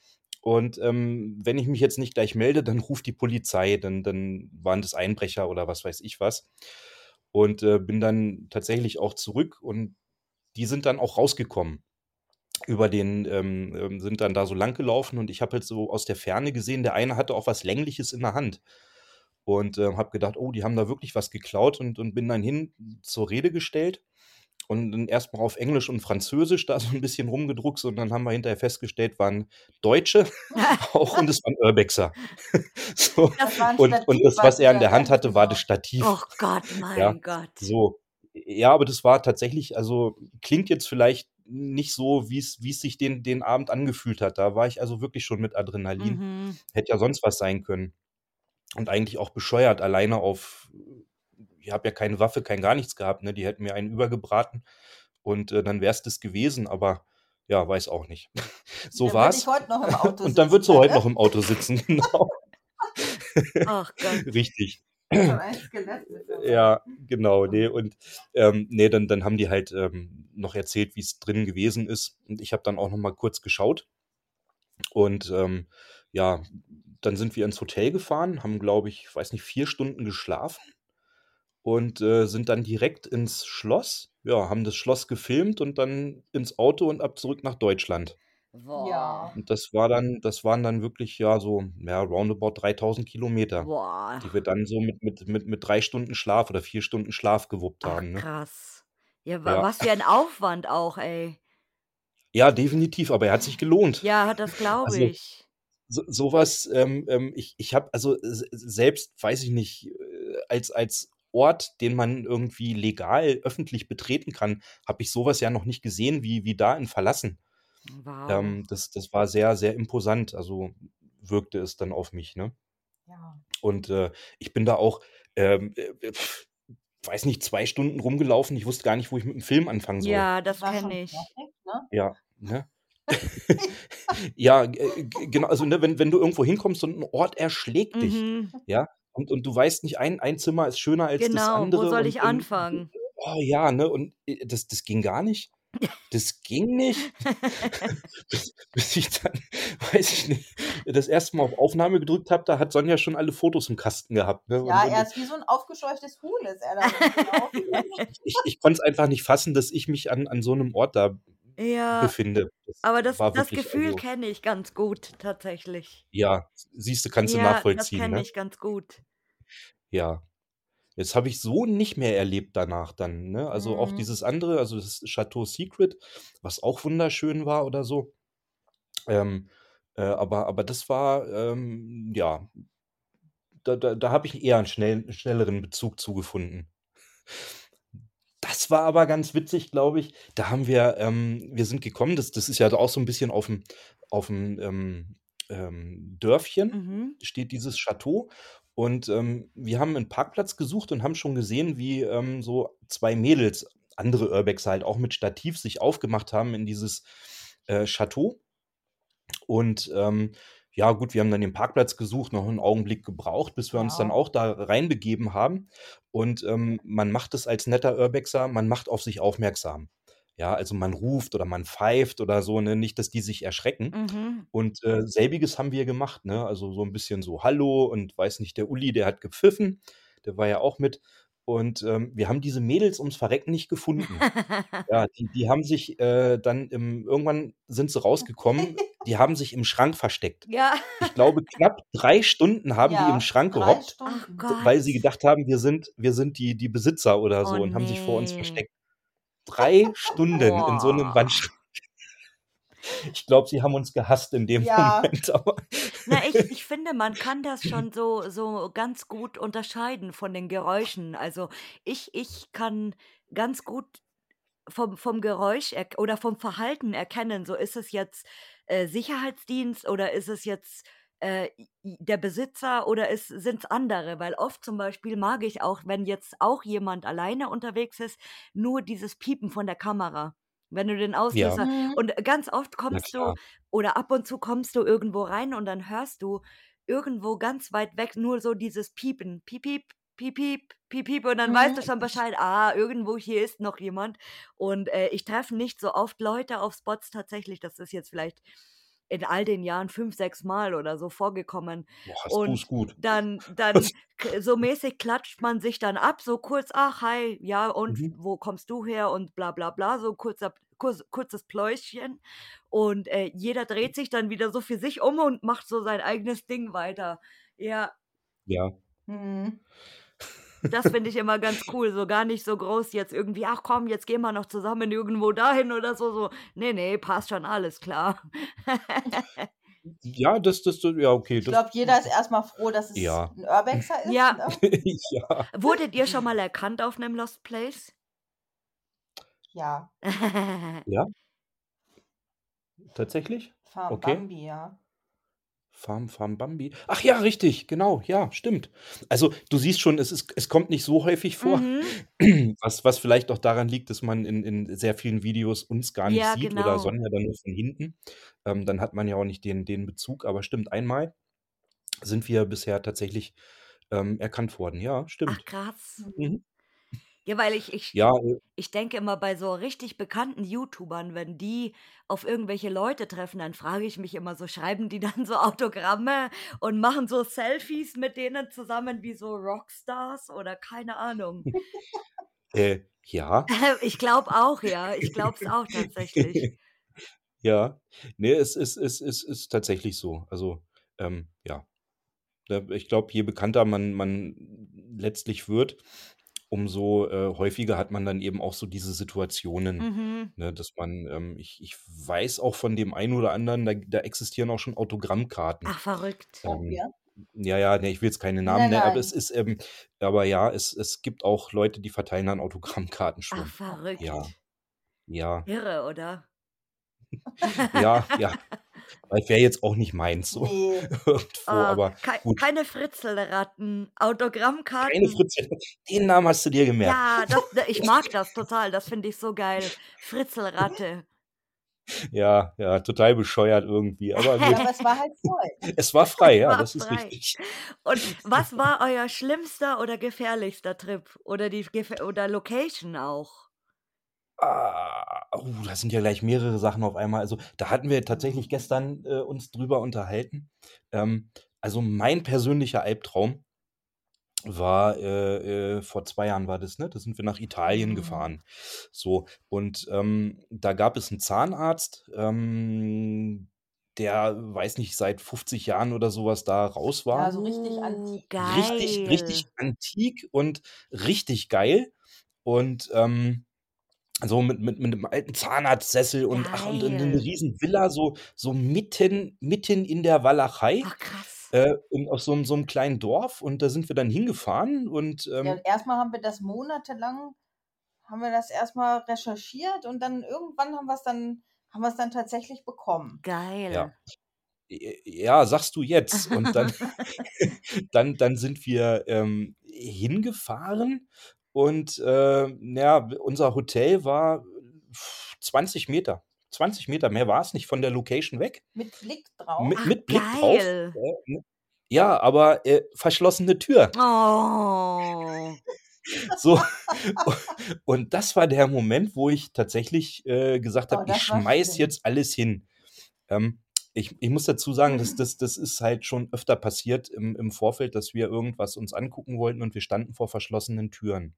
Und ähm, wenn ich mich jetzt nicht gleich melde, dann ruft die Polizei. Dann, dann waren das Einbrecher oder was weiß ich was. Und äh, bin dann tatsächlich auch zurück und die sind dann auch rausgekommen. Über den, ähm, ähm, sind dann da so lang gelaufen und ich habe halt so aus der Ferne gesehen, der eine hatte auch was Längliches in der Hand. Und äh, habe gedacht, oh, die haben da wirklich was geklaut und, und bin dann hin zur Rede gestellt und dann erstmal auf Englisch und Französisch da so ein bisschen rumgedruckt und dann haben wir hinterher festgestellt, waren Deutsche auch und es waren Urbexer. so.
Das war
und,
Stativ,
und das,
was
er in
wir
der Hand hatte, war
genau.
das Stativ.
oh Gott, mein
Ja,
Gott.
So. Ja, aber das war tatsächlich, also klingt jetzt vielleicht nicht so, wie es wie es sich den, den Abend angefühlt hat. Da war ich also wirklich schon mit Adrenalin.
Mhm.
Hätte ja sonst was sein können. Und eigentlich auch bescheuert, alleine auf, ich habe ja keine Waffe, kein gar nichts gehabt, ne? Die hätten mir einen übergebraten und äh, dann wäre es das gewesen, aber ja, weiß auch nicht. so
Dann
war
würde ich
es.
heute noch im Auto
Und dann wird sie
sitzen,
heute noch im Auto sitzen, genau.
Ach Gott.
Richtig. Ja, genau, nee, und ähm, nee, dann, dann haben die halt ähm, noch erzählt, wie es drin gewesen ist. Und ich habe dann auch noch mal kurz geschaut. Und ähm, ja, dann sind wir ins Hotel gefahren, haben, glaube ich, weiß nicht, vier Stunden geschlafen und äh, sind dann direkt ins Schloss. Ja, haben das Schloss gefilmt und dann ins Auto und ab zurück nach Deutschland.
Boah.
Ja.
Und das war dann, das waren dann wirklich ja so, ja, roundabout 3000 Kilometer,
Boah.
die wir dann so mit, mit, mit, mit drei Stunden Schlaf oder vier Stunden Schlaf gewuppt
Ach,
haben. Ne?
krass. Ja,
Ja.
was für ein Aufwand auch, ey.
Ja, definitiv, aber er hat sich gelohnt.
Ja, das glaube
Also,
ich.
so so was, ähm, ähm, ich ich habe also selbst, weiß ich nicht, äh, als als Ort, den man irgendwie legal öffentlich betreten kann, habe ich so was ja noch nicht gesehen wie wie da in Verlassen.
Wow.
Ähm, das das war sehr, sehr imposant, also wirkte es dann auf mich, ne?
Ja.
Und, äh, ich bin da auch, ähm, äh, weiß nicht, 2 Stunden rumgelaufen. Ich wusste gar nicht, wo ich mit dem Film anfangen soll.
Ja, das kenne ich.
fertig, ne?
Ja, ne? Ja, äh, genau, also, ne, wenn wenn du irgendwo hinkommst und 'n Ort erschlägt dich,
Mhm.
ja, und und du weißt nicht, ein ein Zimmer ist schöner als das
Genau, wo
andere
soll
und
ich
und
anfangen?
oh ja, ne, und, äh, das das ging gar nicht. Das ging nicht. Bis bis ich dann, weiß ich nicht, das erste Mal auf Aufnahme gedrückt habe, da hat Sonja schon alle Fotos im Kasten gehabt, ne? Und
Ja,
und
er ist wie so 'n aufgescheuchtes Huhn ist er da rumgelaufen.
ich ich konnte es einfach nicht fassen, dass ich mich an an so 'nem Ort da
Ja,
befinde. Das
aber das
war
das
wirklich
Gefühl
also
kenne ich ganz gut tatsächlich.
Ja, siehst du, kannst du
Ja, das
nachvollziehen,
kenne
ne?
ich ganz gut.
Ja. Das habe ich so nicht mehr erlebt danach dann, ne? Also, auch
Mhm.
dieses andere, also das Château Secret, was auch wunderschön war oder so. Ähm, äh, aber aber das war, ähm, ja da da da habe ich eher 'n schnell schnelleren Bezug zu gefunden. Das war aber ganz witzig, glaube ich. Da haben wir ähm, wir sind gekommen, das das ist ja auch so 'n bisschen auf'm auf'm, ähm, ähm, Dörfchen
Mhm.
steht dieses Château und, ähm, wir haben 'n Parkplatz gesucht und haben schon gesehen, wie, ähm, so 2 Mädels, andere Urbexer halt auch mit Stativ sich aufgemacht haben in dieses, äh, Château. Und, ähm, ja gut, wir haben dann den Parkplatz gesucht, noch 'n Augenblick gebraucht, bis wir uns dann
Ja.
auch da reinbegeben haben. Und, ähm, man macht es als netter Urbexer, man macht auf sich aufmerksam. Ja, also man ruft oder man pfeift oder so, ne, nicht, dass die sich erschrecken.
Mhm.
Und, äh, selbiges haben wir gemacht, ne? Also, so 'n bisschen so „Hallo“ und weiß nicht, der Uli, der hat gepfiffen, der war ja auch mit. Und, ähm, wir haben diese Mädels ums Verrecken nicht gefunden. Ja, die die haben sich, äh, dann im irgendwann sind sie rausgekommen, die haben sich im Schrank versteckt.
Ja.
Ich glaube, knapp 3 Stunden haben die im
Ja,
Schrank
3
gehockt.
Gott.
weil sie gedacht haben, wir sind wir sind die die Besitzer oder so
Oh
und haben sich vor uns versteckt. 3 Stunden in so 'nem
Boah.
Wandschrank. Ich glaube, sie haben uns gehasst in dem
Ja.
Moment,
Na, ich ich finde, man kann das schon so so ganz gut unterscheiden von den Geräuschen. Also, ich ich kann ganz gut vom vom Geräusch oder vom Verhalten erkennen, so ist es jetzt, äh, Sicherheitsdienst oder ist es jetzt, äh, der Besitzer oder ist sind's andere? Weil oft zum Beispiel mag ich auch, wenn jetzt auch jemand alleine unterwegs ist, nur dieses Piepen von der Kamera. Wenn du den
Ja.
Auslöser
Mhm.
und ganz oft kommst du oder ab und zu kommst du irgendwo rein und dann hörst du irgendwo ganz weit weg nur so dieses Piepen. Piep, piep, piep, piep, piep, piep und dann weißt du
Mhm.
schon Bescheid: „Ah, irgendwo hier ist noch jemand.“ Und, äh, ich treffe nicht so oft Leute auf Spots tatsächlich. Das ist jetzt vielleicht in all den Jahren 5, 6 Mal oder so vorgekommen.
Boah,
Und
gut.
dann dann so mäßig klatscht man sich dann ab, so kurz: „Ach, hi, ja, und
Mhm.
wo kommst du her?“ und bla bla bla, so kurzer kurz kurzes Pläuschchen. Und, äh, jeder dreht sich dann wieder so für sich um und macht so sein eigenes Ding weiter. Ja.
Ja.
Mhm.
Das finde ich immer ganz cool, so gar nicht so groß jetzt irgendwie: „Ach komm, jetzt gehen wir noch zusammen irgendwo dahin“ oder so so. Ne, ne, passt schon, alles klar.
Ja, das das ja, okay,
Ich glaube, jeder ist erst mal froh, dass es
Ja.
'n Urbexer ist,
Ja.
ne?
Ja.
Wurdet ihr schon mal erkannt auf 'nem Lost Place?
Ja.
Ja. Tatsächlich?
Farm
Okay.
Bambi, ja.
Farm Farm Bambi. Ach ja, richtig, genau, ja, stimmt. Also, du siehst schon, es ist es kommt nicht so häufig vor,
Mhm.
was was vielleicht auch daran liegt, dass man in in sehr vielen Videos uns gar nicht
Ja,
sieht oder
genau.
Sonja dann nur von hinten. Ähm, dann hat man ja auch nicht den den Bezug, aber stimmt, einmal sind wir bisher tatsächlich, ähm, erkannt worden. Ja,
Ach
stimmt.
krass.
Mhm.
Ja, weil ich ich
Ja, äh
ich denke immer bei so richtig bekannten YouTubern, wenn die auf irgendwelche Leute treffen, dann frage ich mich immer so, schreiben die dann so Autogramme und machen so Selfies mit denen zusammen wie so Rockstars oder keine Ahnung.
Äh, ja.
Ich glaube auch, ja. Ich glaube es auch tatsächlich.
Ja. Ne, es ist es ist ist tatsächlich so. Also, ähm, ja. Da ich glaube, je bekannter man man letztlich wird, umso äh, häufiger hat man dann eben auch so diese Situationen,
Mhm.
ne, dass man, ähm, ich, ich weiß auch von dem einen oder anderen, da, da existieren auch schon Autogrammkarten.
Ach, verrückt.
Oh,
Ähm,
ja.
ja, ja, ne, ich will jetzt keine Namen
Nein,
nennen, aber
nein.
es ist, ähm, aber ja, es, es gibt auch Leute, die verteilen dann Autogrammkarten
Ach,
schon.
verrückt.
Ja, ja,
Irre, oder?
ja, ja. Das wäre jetzt auch nicht meins, so
Nee.
irgendwo,
Ah,
aber
kei
gut.
keine Fritzelratten,
Keine
Autogrammkarten.
Fritzel. Den Namen hast du dir gemerkt.
Ja, das, da- ich mag das total. Das finde ich so geil. Fritzelratte.
Ja, ja, total bescheuert irgendwie. Aber
Ja, aber es war halt voll.
es war frei,
Es
ja,
war
das ist
frei.
richtig.
Und was war euer schlimmster oder gefährlichster Trip? Oder die Gef oder Location auch?
Ah, oh, da sind ja gleich mehrere Sachen auf einmal. Also, da hatten wir tatsächlich gestern äh, uns drüber unterhalten. Ähm, also, mein persönlicher Albtraum war, äh, äh, vor zwei Jahren war das, ne? Da sind wir nach Italien
Mhm.
gefahren. So, und ähm, da gab es einen Zahnarzt, ähm, der, weiß nicht, seit 50 Jahren oder sowas da raus war.
Ja, so richtig
Uh,
antik.
Richtig, richtig
geil.
antik und richtig geil. Und ähm, so mit, mit, mit einem alten Zahnarztsessel und ach, und eine
Geil.
riesen Villa, so, so mitten, mitten in der Walachei,
Ach, krass.
äh, in, aus so, einem- so einem kleinen Dorf. Und da sind wir dann hingefahren und
Ja,
ähm,
erstmal haben wir das monatelang, haben wir das erstmal recherchiert und dann irgendwann haben wir es dann, haben wir es dann tatsächlich bekommen.
Geil.
ja. Ja, sagst du jetzt. Und dann, dann, dann sind wir ähm, hingefahren und äh, ja, unser Hotel war 20 Meter. 20 Meter, mehr war es nicht von der Location weg.
Mit Blick drauf.
Mit,
Ach,
mit Blick drauf.
geil.
Äh, ne? Ja, aber äh, verschlossene Tür.
Oh.
So. Und das war der Moment, wo ich tatsächlich äh, gesagt
Oh,
habe, ich schmeiß jetzt alles hin. Ähm, ich, ich muss dazu sagen, das, das, das ist halt schon öfter passiert im, im Vorfeld, dass wir irgendwas uns angucken wollten und wir standen vor verschlossenen Türen.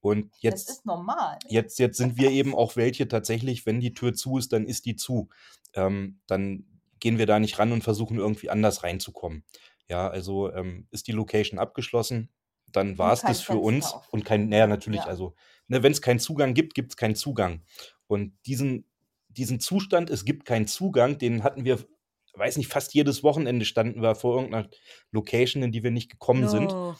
Und
Das
jetzt,
ist normal.
jetzt, jetzt sind wir eben auch welche tatsächlich, wenn die Tür zu ist, dann ist die zu. Ähm, dann gehen wir da nicht ran und versuchen irgendwie anders reinzukommen. Ja, also ähm, ist die Location abgeschlossen, dann war es das für
Fenster
uns
offen.
und kein, naja, natürlich,
Ja.
also, ne, wenn es keinen Zugang gibt, gibt es keinen Zugang. Und diesen, diesen Zustand, es gibt keinen Zugang, den hatten wir, weiß nicht, fast jedes Wochenende standen wir vor irgendeiner Location, in die wir nicht gekommen sind.
No.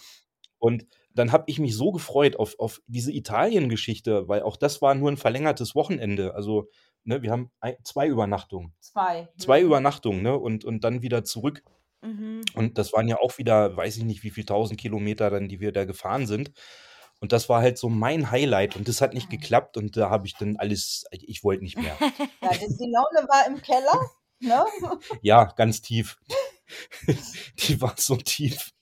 Und dann habe ich mich so gefreut auf, auf diese Italien-Geschichte, weil auch das war nur ein verlängertes Wochenende. Also, ne, wir haben ein, zwei Übernachtungen.
Zwei.
Zwei
Mhm.
Übernachtungen, ne? Und, und dann wieder zurück.
Mhm.
Und das waren ja auch wieder, weiß ich nicht, wie viel tausend Kilometer dann, die wir da gefahren sind. Und das war halt so mein Highlight. Und das hat nicht geklappt. Und da habe ich dann alles, ich wollte nicht mehr.
Ja, die, die Laune war im Keller. Ne?
Ja, ganz tief. Die war so tief.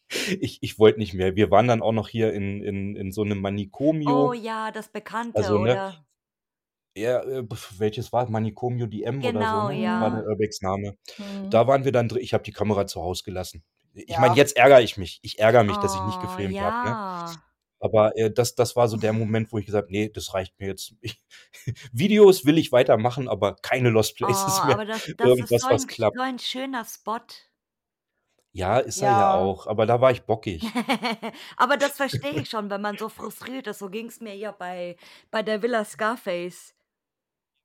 Ich, ich wollte nicht mehr. Wir waren dann auch noch hier in, in, in so einem Manikomio.
Oh ja, das Bekannte,
Also, ne,
oder?
Ja, äh, welches war es? Manikomio DM oder so,
Genau,
ne? War
ja.
der Urbex-Name.
Mhm.
Da waren wir dann drin. Ich habe die Kamera zu Hause gelassen. Ich
Ja.
meine, jetzt ärgere ich mich. Ich ärgere mich, dass ich nicht
Oh,
gefilmt habe. Ne? Aber äh, das, das war so der Moment, wo ich gesagt habe, nee, das reicht mir jetzt. Ich, Videos will ich weitermachen, aber keine Lost
Oh,
Places mehr.
aber das, das ist
Irgendwas,
so
was
ein,
klappt.
so ein schöner Spot.
Ja, ist er ja
Ja.
auch. Aber da war ich bockig.
aber das verstehe ich schon, wenn man so frustriert ist. So ging es mir ja bei, bei der Villa Scarface.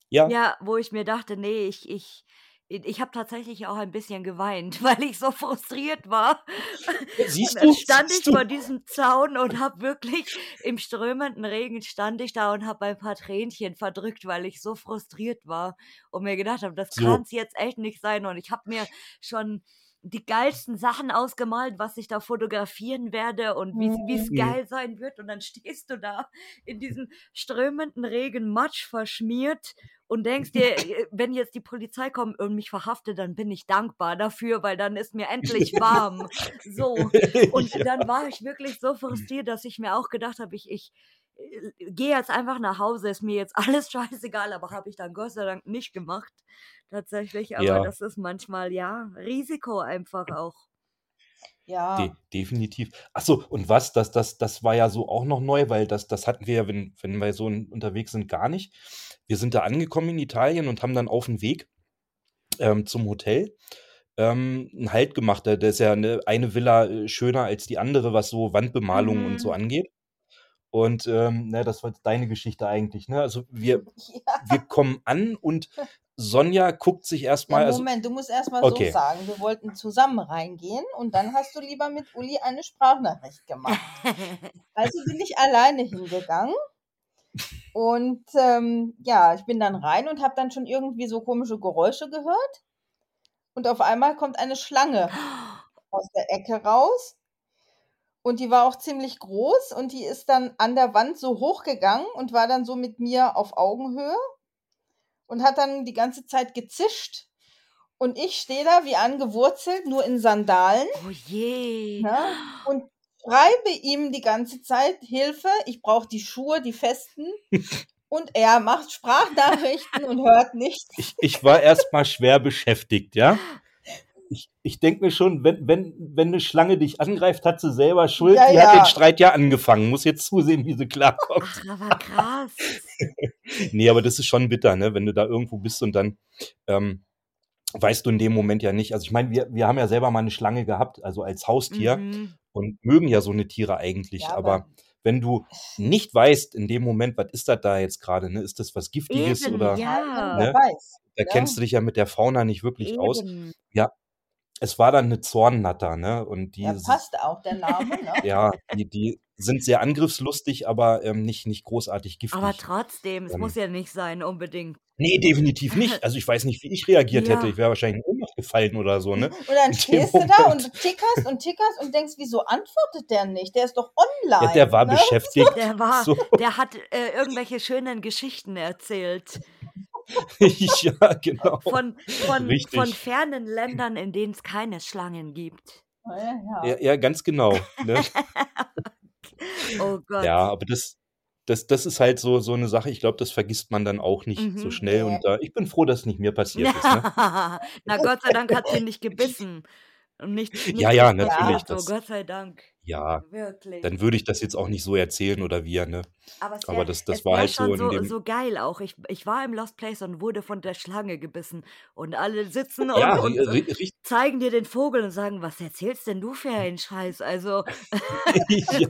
Ja,
Ja, wo ich mir dachte, nee, ich, ich, ich habe tatsächlich auch ein bisschen geweint, weil ich so frustriert war.
siehst
Und dann
du?
stand ich
Siehst du?
vor diesem Zaun und habe wirklich im strömenden Regen stand ich da und habe ein paar Tränchen verdrückt, weil ich so frustriert war und mir gedacht habe, das
So.
kann es jetzt echt nicht sein. Und ich habe mir schon die geilsten Sachen ausgemalt, was ich da fotografieren werde und wie es
Mhm.
geil sein wird. Und dann stehst du da in diesem strömenden Regen, Matsch verschmiert und denkst dir, äh, wenn jetzt die Polizei kommt und mich verhaftet, dann bin ich dankbar dafür, weil dann ist mir endlich warm. So. Und
ja.
dann war ich wirklich so frustriert, dass ich mir auch gedacht habe, ich, ich gehe jetzt einfach nach Hause, ist mir jetzt alles scheißegal, aber habe ich dann Gott sei Dank nicht gemacht. Tatsächlich, aber
Ja.
das ist manchmal, ja, Risiko einfach auch.
Ja.
De definitiv. Ach so, und was, das, das, das war ja so auch noch neu, weil das, das hatten wir ja, wenn, wenn wir so un- unterwegs sind, gar nicht. Wir sind da angekommen in Italien und haben dann auf dem Weg ähm, zum Hotel ähm, einen Halt gemacht. Da ist ja eine, eine Villa äh, schöner als die andere, was so Wandbemalungen und so
Mhm.
angeht. Und ähm, ne, das war deine Geschichte eigentlich. Ne? Also wir,
Ja.
wir kommen an und Sonja guckt sich
Ja,
erstmal. Also,
Moment, du musst erst mal
okay.
so sagen, wir wollten zusammen reingehen und dann hast du lieber mit Uli eine Sprachnachricht gemacht. Also bin ich alleine hingegangen und ähm, ja, ich bin dann rein und habe dann schon irgendwie so komische Geräusche gehört und auf einmal kommt eine Schlange aus der Ecke raus und die war auch ziemlich groß und die ist dann an der Wand so hochgegangen und war dann so mit mir auf Augenhöhe und hat dann die ganze Zeit gezischt. Und ich stehe da wie angewurzelt, nur in Sandalen
oh je.
ne? und schreibe ihm die ganze Zeit Hilfe, ich brauche die Schuhe, die festen. Und er macht Sprachnachrichten und hört nichts.
ich, ich war erstmal schwer beschäftigt, ja. Ich, ich denke mir schon, wenn, wenn, wenn eine Schlange dich angreift, hat sie selber Schuld.
Ja,
die hat
ja.
den Streit ja angefangen. Muss jetzt zusehen, wie sie klarkommt.
Ach, aber krass.
Nee, aber das ist schon bitter, ne? Wenn du da irgendwo bist und dann ähm, weißt du in dem Moment ja nicht. Also ich meine, wir, wir haben ja selber mal eine Schlange gehabt, also als Haustier
Mhm.
und mögen ja so eine Tiere eigentlich.
Ja,
aber,
aber-
wenn du nicht weißt in dem Moment, was ist das da jetzt gerade, ne? Ist das was Giftiges
Eben,
oder
ja.
Ne?
weiß.
da
Ja.
kennst du dich ja mit der Fauna nicht wirklich aus.
Eben.
Es war dann eine Zornnatter, ne? Und die
Ja, passt auch der Name, ne?
ja, die, die sind sehr angriffslustig, aber ähm, nicht, nicht großartig giftig.
Aber trotzdem, es
Ähm.
muss ja nicht sein, unbedingt.
nee, definitiv nicht. Also ich weiß nicht, wie ich reagiert
Ja.
hätte. Ich wäre wahrscheinlich in Ohnmacht gefallen oder so, ne?
Und dann stehst du da und tickerst und tickerst und denkst, wieso antwortet der nicht? Der ist doch online.
Ja, der war
ne?
beschäftigt.
Der war,
So.
der hat äh, irgendwelche schönen Geschichten erzählt.
ja, genau.
Von, von,
Richtig.
von fernen Ländern, in denen es keine Schlangen gibt.
Ja, ja.
Ja, ja ganz genau. Ne?
Oh Gott.
Ja, aber das, das, das ist halt so, so eine Sache. Ich glaube, das vergisst man dann auch nicht so
Mhm.
schnell.
Nee.
Und äh, ich bin froh, dass es nicht mir passiert ist. Ne?
Na Gott sei Dank hat sie nicht gebissen. Und nicht, nicht
Ja, ja, natürlich,
So,
das-
Gott sei Dank.
Ja,
Wirklich.
dann würde ich das jetzt auch nicht so erzählen oder wir, ne?
Aber, es
aber
wär-
das- das war
wär
halt so in
so,
dem-
so geil auch. Ich, ich war im Lost Place und wurde von der Schlange gebissen. Und alle sitzen
Ja,
und, und, zeigen dir den Vogel und sagen, was erzählst denn du für einen Scheiß? Also,
ja.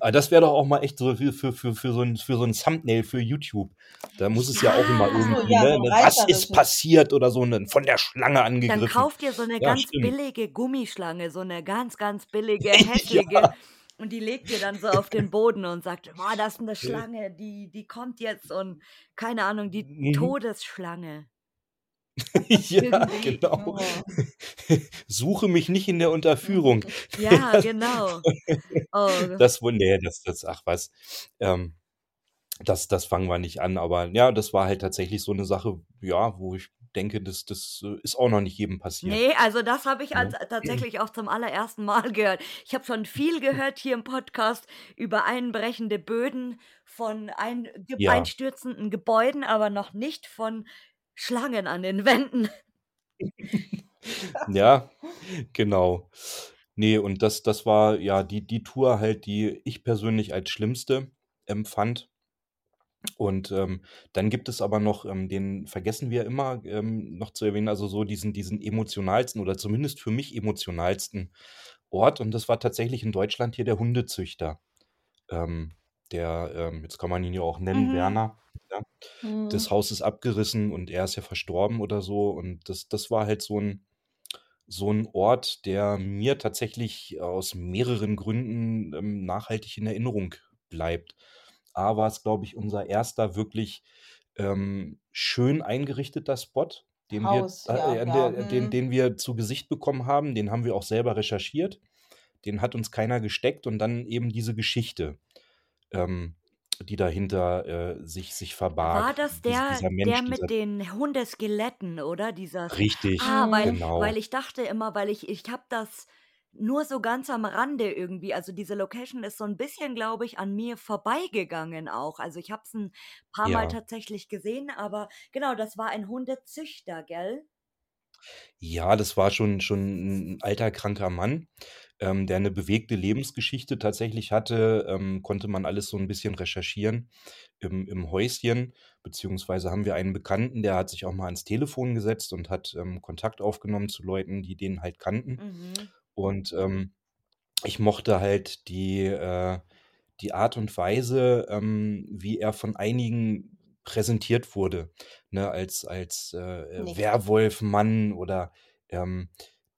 Aber das wäre doch auch mal echt so für, für, für, für, so ein, für so ein Thumbnail für YouTube. Da muss es ja, auch immer
Ja.
irgendwie,
Ja,
ne,
so
ne, was ist passiert oder so, ne, von der Schlange
dann
angegriffen.
kauf dir so eine
Ja,
ganz
stimmt.
billige Gummischlange, so eine ganz, ganz billige, hässliche. Und die legt dir dann so auf den Boden und sagt, boah, das ist eine Schlange, die, die kommt jetzt und keine Ahnung, die
Mhm.
Todesschlange.
ja, genau.
Oh.
Suche mich nicht in der Unterführung.
Ja, genau. Oh,
Das, nee, das, das, ach was. Ähm, das, das fangen wir nicht an, aber ja, das war halt tatsächlich so eine Sache, ja, wo ich denke, das, das äh, ist auch noch nicht jedem passiert.
Nee, also das habe ich
Ja.
als, tatsächlich auch zum allerersten Mal gehört. Ich habe schon viel gehört hier im Podcast über einbrechende Böden von ein, ge
Ja.
einstürzenden Gebäuden, aber noch nicht von Schlangen an den Wänden.
Ja, genau. Nee, und das, das war ja die, die Tour halt, die ich persönlich als schlimmste empfand. Und ähm, dann gibt es aber noch, ähm, den vergessen wir immer ähm, noch zu erwähnen, also so diesen, diesen emotionalsten oder zumindest für mich emotionalsten Ort. Und das war tatsächlich in Deutschland hier der Hundezüchter. Ähm, der, ähm, jetzt kann man ihn ja auch nennen,
Mhm.
Werner.
Hm.
Das Haus ist abgerissen und er ist ja verstorben oder so. Und das, das war halt so ein, so ein Ort, der mir tatsächlich aus mehreren Gründen ähm, nachhaltig in Erinnerung bleibt. A war es, glaube ich, unser erster wirklich ähm, schön eingerichteter Spot, den
Haus,
wir,
ja,
äh,
ja,
den,
hm.
den wir zu Gesicht bekommen haben. Den haben wir auch selber recherchiert. Den hat uns keiner gesteckt und dann eben diese Geschichte, ähm, die dahinter äh, sich, sich verbarg.
War das
Dies-
der,
dieser Mensch,
der mit den Hundeskeletten, oder? Dieser
Richtig,
Ah, weil,
genau.
weil ich dachte immer, weil ich, ich habe das nur so ganz am Rande irgendwie. Also diese Location ist so ein bisschen, glaube ich, an mir vorbeigegangen auch. Also ich habe es ein paar Mal
Ja.
tatsächlich gesehen, aber genau, das war ein Hundezüchter, gell?
Ja, das war schon, schon ein alter, kranker Mann, ähm, der eine bewegte Lebensgeschichte tatsächlich hatte. Ähm, konnte man alles so ein bisschen recherchieren im, im Häuschen, beziehungsweise haben wir einen Bekannten, der hat sich auch mal ans Telefon gesetzt und hat ähm, Kontakt aufgenommen zu Leuten, die den halt kannten.
Mhm.
Und ähm, ich mochte halt die, äh, die Art und Weise, ähm, wie er von einigen präsentiert wurde, ne, als, als äh,
Nicht.
Werwolf-Mann oder ähm,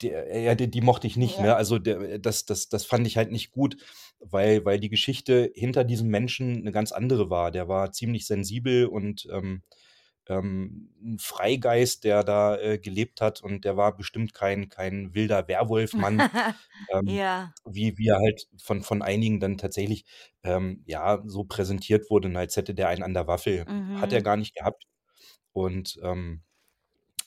die, äh, ja, die, die mochte ich nicht,
Ja.
ne? Also der, das, das, das fand ich halt nicht gut, weil, weil die Geschichte hinter diesem Menschen eine ganz andere war. Der war ziemlich sensibel und ähm, ähm, ein Freigeist, der da äh, gelebt hat und der war bestimmt kein, kein wilder Werwolfmann, ähm,
Ja.
wie, wie er halt von, von einigen dann tatsächlich ähm, ja so präsentiert wurde, als hätte der einen an der Waffel. Hat er
Mhm.
gar nicht gehabt. Und ähm,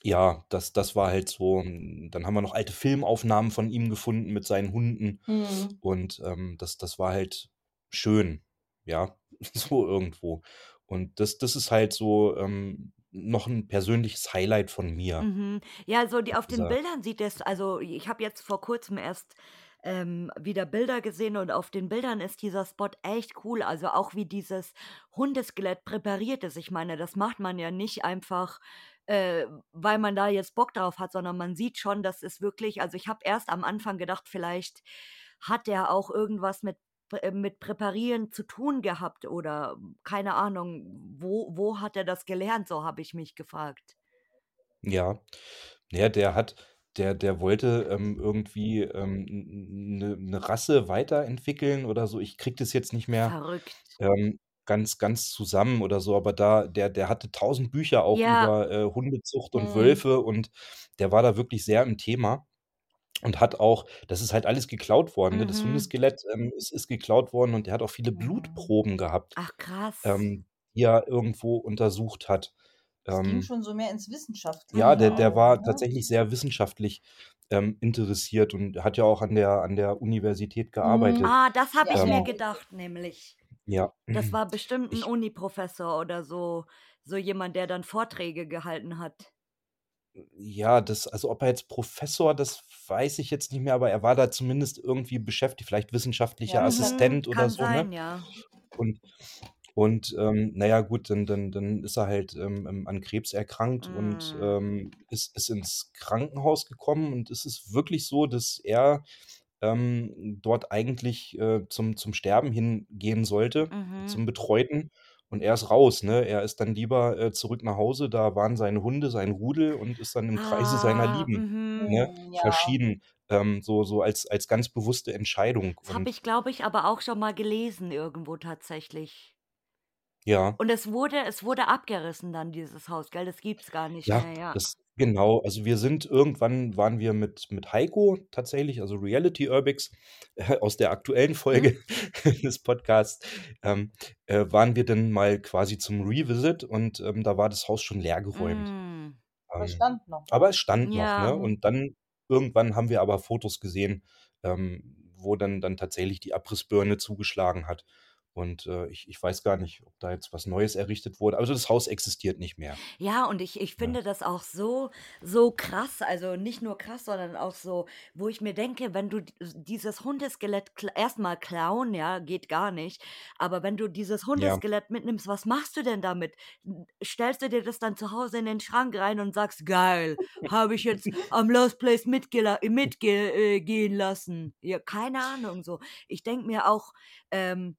ja, das, das war halt so. Dann haben wir noch alte Filmaufnahmen von ihm gefunden mit seinen Hunden.
Hm.
Und ähm, das, das war halt schön, ja, so irgendwo. Und das, das ist halt so ähm, noch ein persönliches Highlight von mir.
Mhm. Ja, so die auf den Bildern sieht es, also ich habe jetzt vor kurzem erst ähm, wieder Bilder gesehen und auf den Bildern ist dieser Spot echt cool. Also auch wie dieses Hundeskelett präpariert ist. Ich meine, das macht man ja nicht einfach, äh, weil man da jetzt Bock drauf hat, sondern man sieht schon, das ist wirklich, also ich habe erst am Anfang gedacht, vielleicht hat er auch irgendwas mit mit Präparieren zu tun gehabt oder keine Ahnung, wo, wo hat er das gelernt, so habe ich mich gefragt.
ja, ja, der hat, der, der wollte ähm, irgendwie ähm, eine ne Rasse weiterentwickeln oder so. Ich krieg das jetzt nicht mehr
Verrückt.
ähm, ganz, ganz zusammen oder so, aber da, der, der hatte tausend Bücher auch
Ja,
über äh, Hundezucht und
Hm.
Wölfe und der war da wirklich sehr im Thema und hat auch, das ist halt alles geklaut worden, ne? Das
mhm.
Hundeskelett ähm, ist, ist geklaut worden und der hat auch viele
Hm.
Blutproben gehabt,
Ach krass.
ähm, die er irgendwo untersucht hat.
Das ging
Ähm,
schon so mehr ins Wissenschaftliche
ja, der, der war
ne?
tatsächlich sehr wissenschaftlich ähm, interessiert und hat ja auch an der, an der Universität
Hm.
gearbeitet.
Ah, das habe ich
Ja,
mir
Ähm,
auch.
gedacht, nämlich.
ja,
Das war bestimmt ein Uni-Professor oder so, so jemand, der dann Vorträge gehalten hat.
Ja, das, also ob er jetzt Professor, das weiß ich jetzt nicht mehr, aber er war da zumindest irgendwie beschäftigt, vielleicht wissenschaftlicher
Ja, kann,
Assistent
Mhm,
oder
kann
so, ne?
sein, ja.
Und, und ähm, naja, gut, dann, dann, dann ist er halt ähm, ähm, an Krebs erkrankt und
Mm.
ähm, ist, ist ins Krankenhaus gekommen. Und es ist wirklich so, dass er ähm, dort eigentlich äh, zum, zum Sterben hingehen sollte,
Mhm.
zum Betreuten. Und er ist raus, ne? Er ist dann lieber äh, zurück nach Hause, da waren seine Hunde, sein Rudel und ist dann im Kreise seiner
Ah,
Lieben,
mhm.
ne?
Ja.
Verschieden. Ähm, so, so als, als ganz bewusste Entscheidung.
Das habe ich, glaube ich, aber auch schon mal gelesen irgendwo tatsächlich.
ja.
Und es wurde, es wurde abgerissen dann, dieses Haus, gell? Das gibt's gar nicht
Ja,
mehr, ja.
das genau. Also wir sind irgendwann waren wir mit, mit Heiko tatsächlich, also Reality Urbex, äh, aus der aktuellen
Mhm.
Folge des Podcasts, ähm, äh, waren wir dann mal quasi zum Revisit und ähm, da war das Haus schon leergeräumt.
Mm.
Aber
Ähm,
stand noch,
aber
ne?
es stand noch,
Ja.
ne? Und dann irgendwann haben wir aber Fotos gesehen, ähm, wo dann, dann tatsächlich die Abrissbirne zugeschlagen hat. Und äh, ich, ich weiß gar nicht, ob da jetzt was Neues errichtet wurde. Also das Haus existiert nicht mehr.
Ja, und ich, ich finde das auch so, so krass, also nicht nur krass, sondern auch so, wo ich mir denke, wenn du di- dieses Hundeskelett erstmal klauen, ja, geht gar nicht, aber wenn du dieses
Ja,
Hundeskelett mitnimmst, was machst du denn damit? Stellst du dir das dann zu Hause in den Schrank rein und sagst, geil, habe ich jetzt am Lost Place mitgehen mitge äh, lassen? Ja, keine Ahnung, so. Ich denke mir auch, ähm,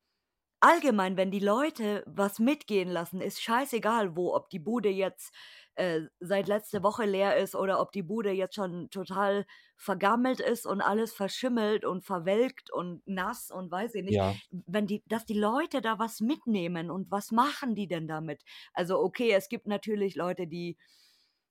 allgemein, wenn die Leute was mitgehen lassen, ist scheißegal wo, ob die Bude jetzt äh, seit letzte Woche leer ist oder ob die Bude jetzt schon total vergammelt ist und alles verschimmelt und verwelkt und nass und weiß ich nicht.
ja,
Wenn die, dass die Leute da was mitnehmen und was machen die denn damit? Also okay, es gibt natürlich Leute, die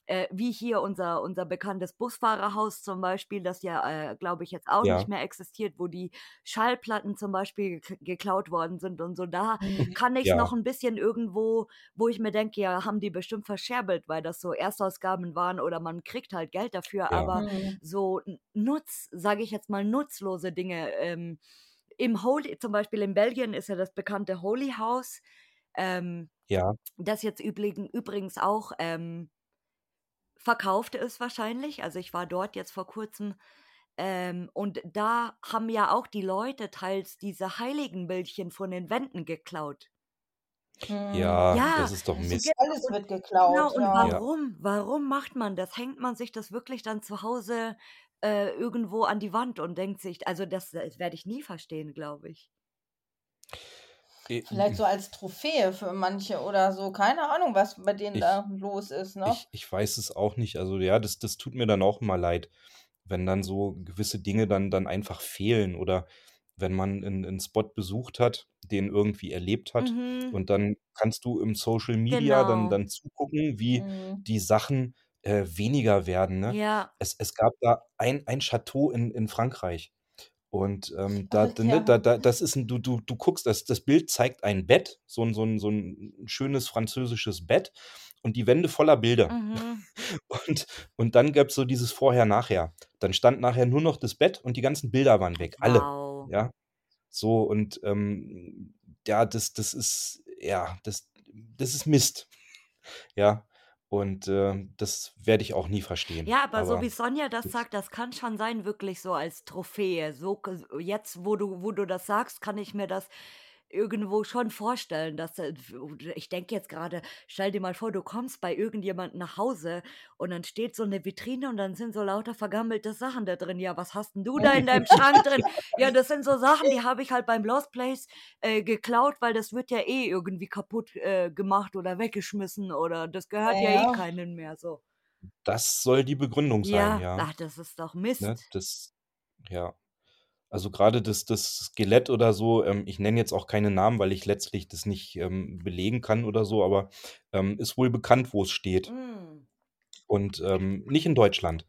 äh, wie hier unser, unser bekanntes Busfahrerhaus zum Beispiel, das ja, äh, glaube ich, jetzt auch
ja.
nicht mehr existiert, wo die Schallplatten zum Beispiel gek- geklaut worden sind und so. Da
Hm.
kann ich noch
Ja,
ein bisschen irgendwo, wo ich mir denke, ja, haben die bestimmt verscherbelt, weil das so Erstausgaben waren oder man kriegt halt Geld dafür.
ja,
Aber
Hm.
so n- Nutz, sage ich jetzt mal, nutzlose Dinge. Ähm, Im Holy, zum Beispiel in Belgien ist ja das bekannte Holy House, ähm,
ja,
das jetzt übrigens, übrigens auch ähm, verkauft ist wahrscheinlich. Also ich war dort jetzt vor kurzem ähm, und da haben ja auch die Leute teils diese Heiligenbildchen von den Wänden geklaut.
Hm.
ja,
Ja,
das ist doch
Es
Mist.
ist, alles wird
genau.
geklaut,
Und
ja.
Ja,
warum? Warum macht man das? Hängt man sich das wirklich dann zu Hause äh, irgendwo an die Wand und denkt sich, also das, das werde ich nie verstehen, glaube ich.
Äh,
Vielleicht so als Trophäe für manche oder so. Keine Ahnung, was bei denen
Ich-
da los ist, ne?
Ich, ich weiß es auch nicht. Also ja, das, das tut mir dann auch immer leid, wenn dann so gewisse Dinge dann, dann einfach fehlen oder wenn man einen, einen Spot besucht hat, den irgendwie erlebt hat
Mhm.
und dann kannst du im Social Media dann,
Genau.
dann zugucken, wie
Mhm.
die Sachen äh, weniger werden. Ne?
Ja.
Es, es gab da ein, ein Chateau in, in Frankreich. Und ähm, da,
Ach,
ne,
ja.
da, da, das ist ein, du, du, du guckst, das, das Bild zeigt ein Bett, so ein, so, ein, so ein schönes französisches Bett und die Wände voller Bilder.
Mhm.
Und, und dann gab es so dieses Vorher-Nachher. Dann stand nachher nur noch das Bett und die ganzen Bilder waren weg. Alle.
Wow.
Ja. So, und ähm, ja, das, das ist, ja, das, das ist Mist. Ja. Und äh, das werde ich auch nie verstehen.
Ja, aber so
Aber
wie Sonja das sagt, das kann schon sein, wirklich so als Trophäe. So jetzt, wo du, wo du das sagst, kann ich mir das irgendwo schon vorstellen, dass äh, ich denke jetzt gerade, stell dir mal vor, du kommst bei irgendjemandem nach Hause und dann steht so eine Vitrine und dann sind so lauter vergammelte Sachen da drin. Ja, was hast denn du da in deinem Schrank drin? Ja, das sind so Sachen, die habe ich halt beim Lost Place äh, geklaut, weil das wird ja eh irgendwie kaputt äh, gemacht oder weggeschmissen oder das gehört ja,
Ja.
eh keinen mehr so.
das soll die Begründung
Ja,
sein, ja.
ach, das ist doch Mist.
Ne, das, ja. Also gerade das, das Skelett oder so, ähm, ich nenne jetzt auch keine Namen, weil ich letztlich das nicht ähm, belegen kann oder so, aber ähm, ist wohl bekannt, wo es steht.
Mm.
Und ähm, nicht in Deutschland.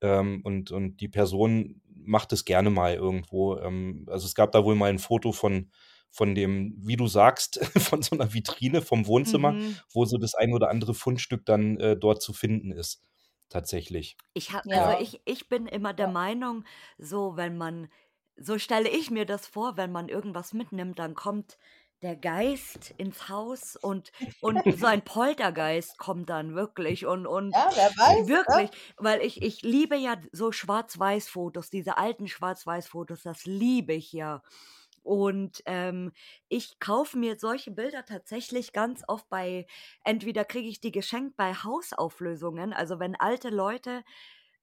Ähm, und, und die Person macht es gerne mal irgendwo. Ähm, also es gab da wohl mal ein Foto von, von dem, wie du sagst, von so einer Vitrine vom Wohnzimmer,
Mhm.
wo so das ein oder andere Fundstück dann äh, dort zu finden ist. Tatsächlich.
Ich habe,
Ja.
also ich, ich bin immer der Meinung, so wenn man, so stelle ich mir das vor, wenn man irgendwas mitnimmt, dann kommt der Geist ins Haus und, und so ein Poltergeist kommt dann wirklich und, und
Ja, wer weiß.
Wirklich, weil ich, ich liebe ja so Schwarz-Weiß-Fotos, diese alten Schwarz-Weiß-Fotos, das liebe ich ja. Und ähm, ich kaufe mir solche Bilder tatsächlich ganz oft bei, entweder kriege ich die geschenkt bei Hausauflösungen, also wenn alte Leute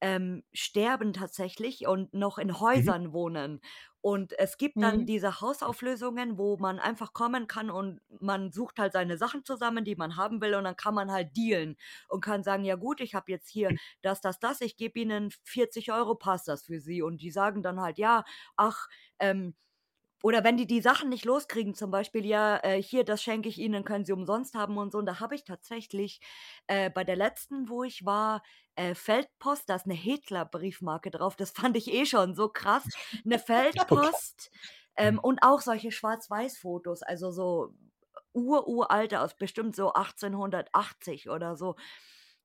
ähm, sterben tatsächlich und noch in Häusern wohnen. Und es gibt dann
Mhm.
diese Hausauflösungen, wo man einfach kommen kann und man sucht halt seine Sachen zusammen, die man haben will, und dann kann man halt dealen und kann sagen, ja gut, ich habe jetzt hier das, das, das, ich gebe ihnen 40 Euro, passt das für sie? Und die sagen dann halt, ja, ach, ähm, oder wenn die die Sachen nicht loskriegen, zum Beispiel, ja, äh, hier, das schenke ich Ihnen, können Sie umsonst haben und so. Und da habe ich tatsächlich äh, bei der letzten, wo ich war, äh, Feldpost, da ist eine Hitler-Briefmarke drauf. Das fand ich eh schon so krass. Eine Feldpost ähm, und auch solche Schwarz-Weiß-Fotos, also so ururalte aus bestimmt so 1880 oder so.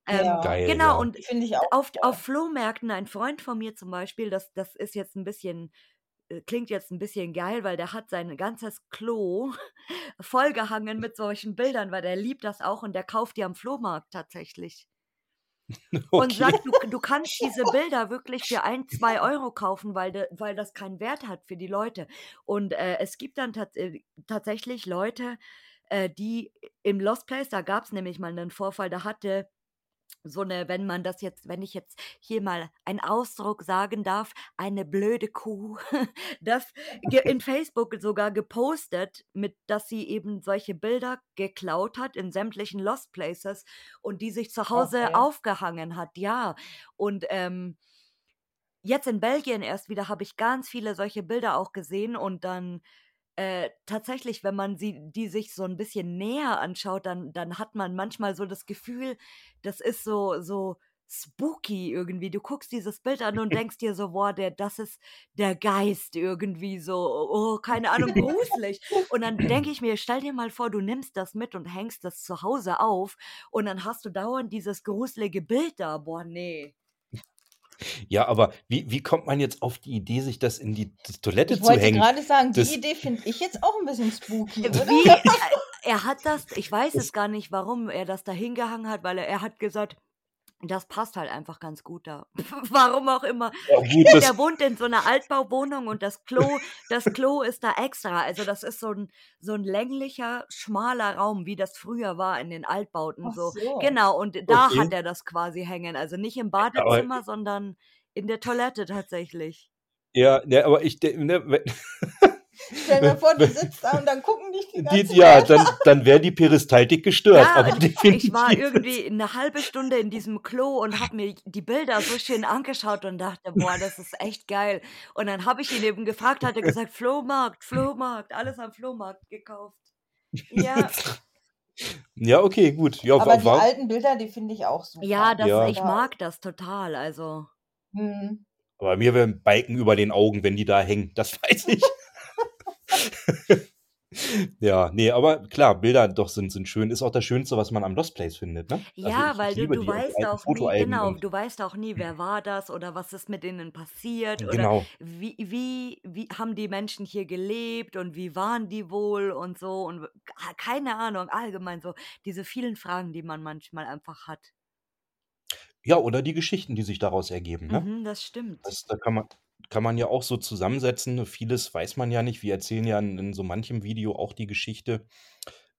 Ähm,
Ja.
Geil,
genau,
ja.
und
Finde ich auch.
auf, auf Flohmärkten, ein Freund von mir zum Beispiel, das, das ist jetzt ein bisschen, klingt jetzt ein bisschen geil, weil der hat sein ganzes Klo vollgehangen mit solchen Bildern, weil der liebt das auch und der kauft die am Flohmarkt tatsächlich. Und
Okay.
sagt, du, du kannst diese Bilder wirklich für ein, zwei Euro kaufen, weil, de, weil das keinen Wert hat für die Leute. Und äh, es gibt dann tat, äh, tatsächlich Leute, äh, die im Lost Place, da gab es nämlich mal einen Vorfall, da hatte so eine, wenn man das jetzt, wenn ich jetzt hier mal einen Ausdruck sagen darf, eine blöde Kuh, das in Facebook sogar gepostet, mit, dass sie eben solche Bilder geklaut hat in sämtlichen Lost Places und die sich zu Hause
Okay.
aufgehangen hat, ja. Und ähm, jetzt in Belgien erst wieder habe ich ganz viele solche Bilder auch gesehen und dann äh, tatsächlich, wenn man sie, die sich so ein bisschen näher anschaut, dann, dann hat man manchmal so das Gefühl, das ist so, so spooky irgendwie. Du guckst dieses Bild an und denkst dir so, boah, der, das ist der Geist irgendwie so, oh, keine Ahnung, gruselig. Und dann denke ich mir, stell dir mal vor, du nimmst das mit und hängst das zu Hause auf und dann hast du dauernd dieses gruselige Bild da. Boah, nee.
Ja, aber wie, wie kommt man jetzt auf die Idee, sich das in die die Toilette
Ich
zu
wollte
hängen?
gerade sagen, die
Das-
Idee finde ich jetzt auch ein bisschen spooky, oder?
Wie, äh, er hat das, ich weiß es gar nicht, warum er das da hingehangen hat, weil er, er hat gesagt, das passt halt einfach ganz gut da. warum auch immer.
Ja, gut,
Der wohnt in so einer Altbauwohnung und das Klo, das Klo ist da extra. Also das ist so ein, so ein länglicher, schmaler Raum, wie das früher war in den Altbauten. So.
so.
Genau, und da
Okay.
hat er das quasi hängen. Also nicht im Badezimmer, sondern in der Toilette tatsächlich.
ja, ne, aber ich, ne,
Stell mir vor, du sitzt da und dann gucken dich die
Die,
ganzen
ja,
Leute
dann, dann wäre die Peristaltik gestört.
Ja, ich war irgendwie eine halbe Stunde in diesem Klo und habe mir die Bilder so schön angeschaut und dachte: „Boah, das ist echt geil.“ Und dann habe ich ihn eben gefragt, hat er gesagt: „Flohmarkt, Flohmarkt, alles am Flohmarkt gekauft.“ Ja.
Ja, okay, gut. Ja,
Aber die
war,
alten Bilder, die finde ich auch super.
Ja, das
Ja.
ich mag das total, also
Hm.
aber mir wären Balken über den Augen, wenn die da hängen. Das weiß ich. ja, nee, aber klar, Bilder doch sind, sind schön. Ist auch das Schönste, was man am Lost Place findet, ne?
Ja,
also
weil du
liebe
du weißt auch nie genau, du weißt auch nie, wer war das oder was ist mit denen passiert oder
genau.
wie wie wie haben die Menschen hier gelebt und wie waren die wohl und so und ah, keine Ahnung, allgemein so diese vielen Fragen, die man manchmal einfach hat.
Ja, oder die Geschichten, die sich daraus ergeben, ne?
Mhm, das stimmt.
Das, da kann man, kann man ja auch so zusammensetzen. Vieles weiß man ja nicht. Wir erzählen ja in, in so manchem Video auch die Geschichte,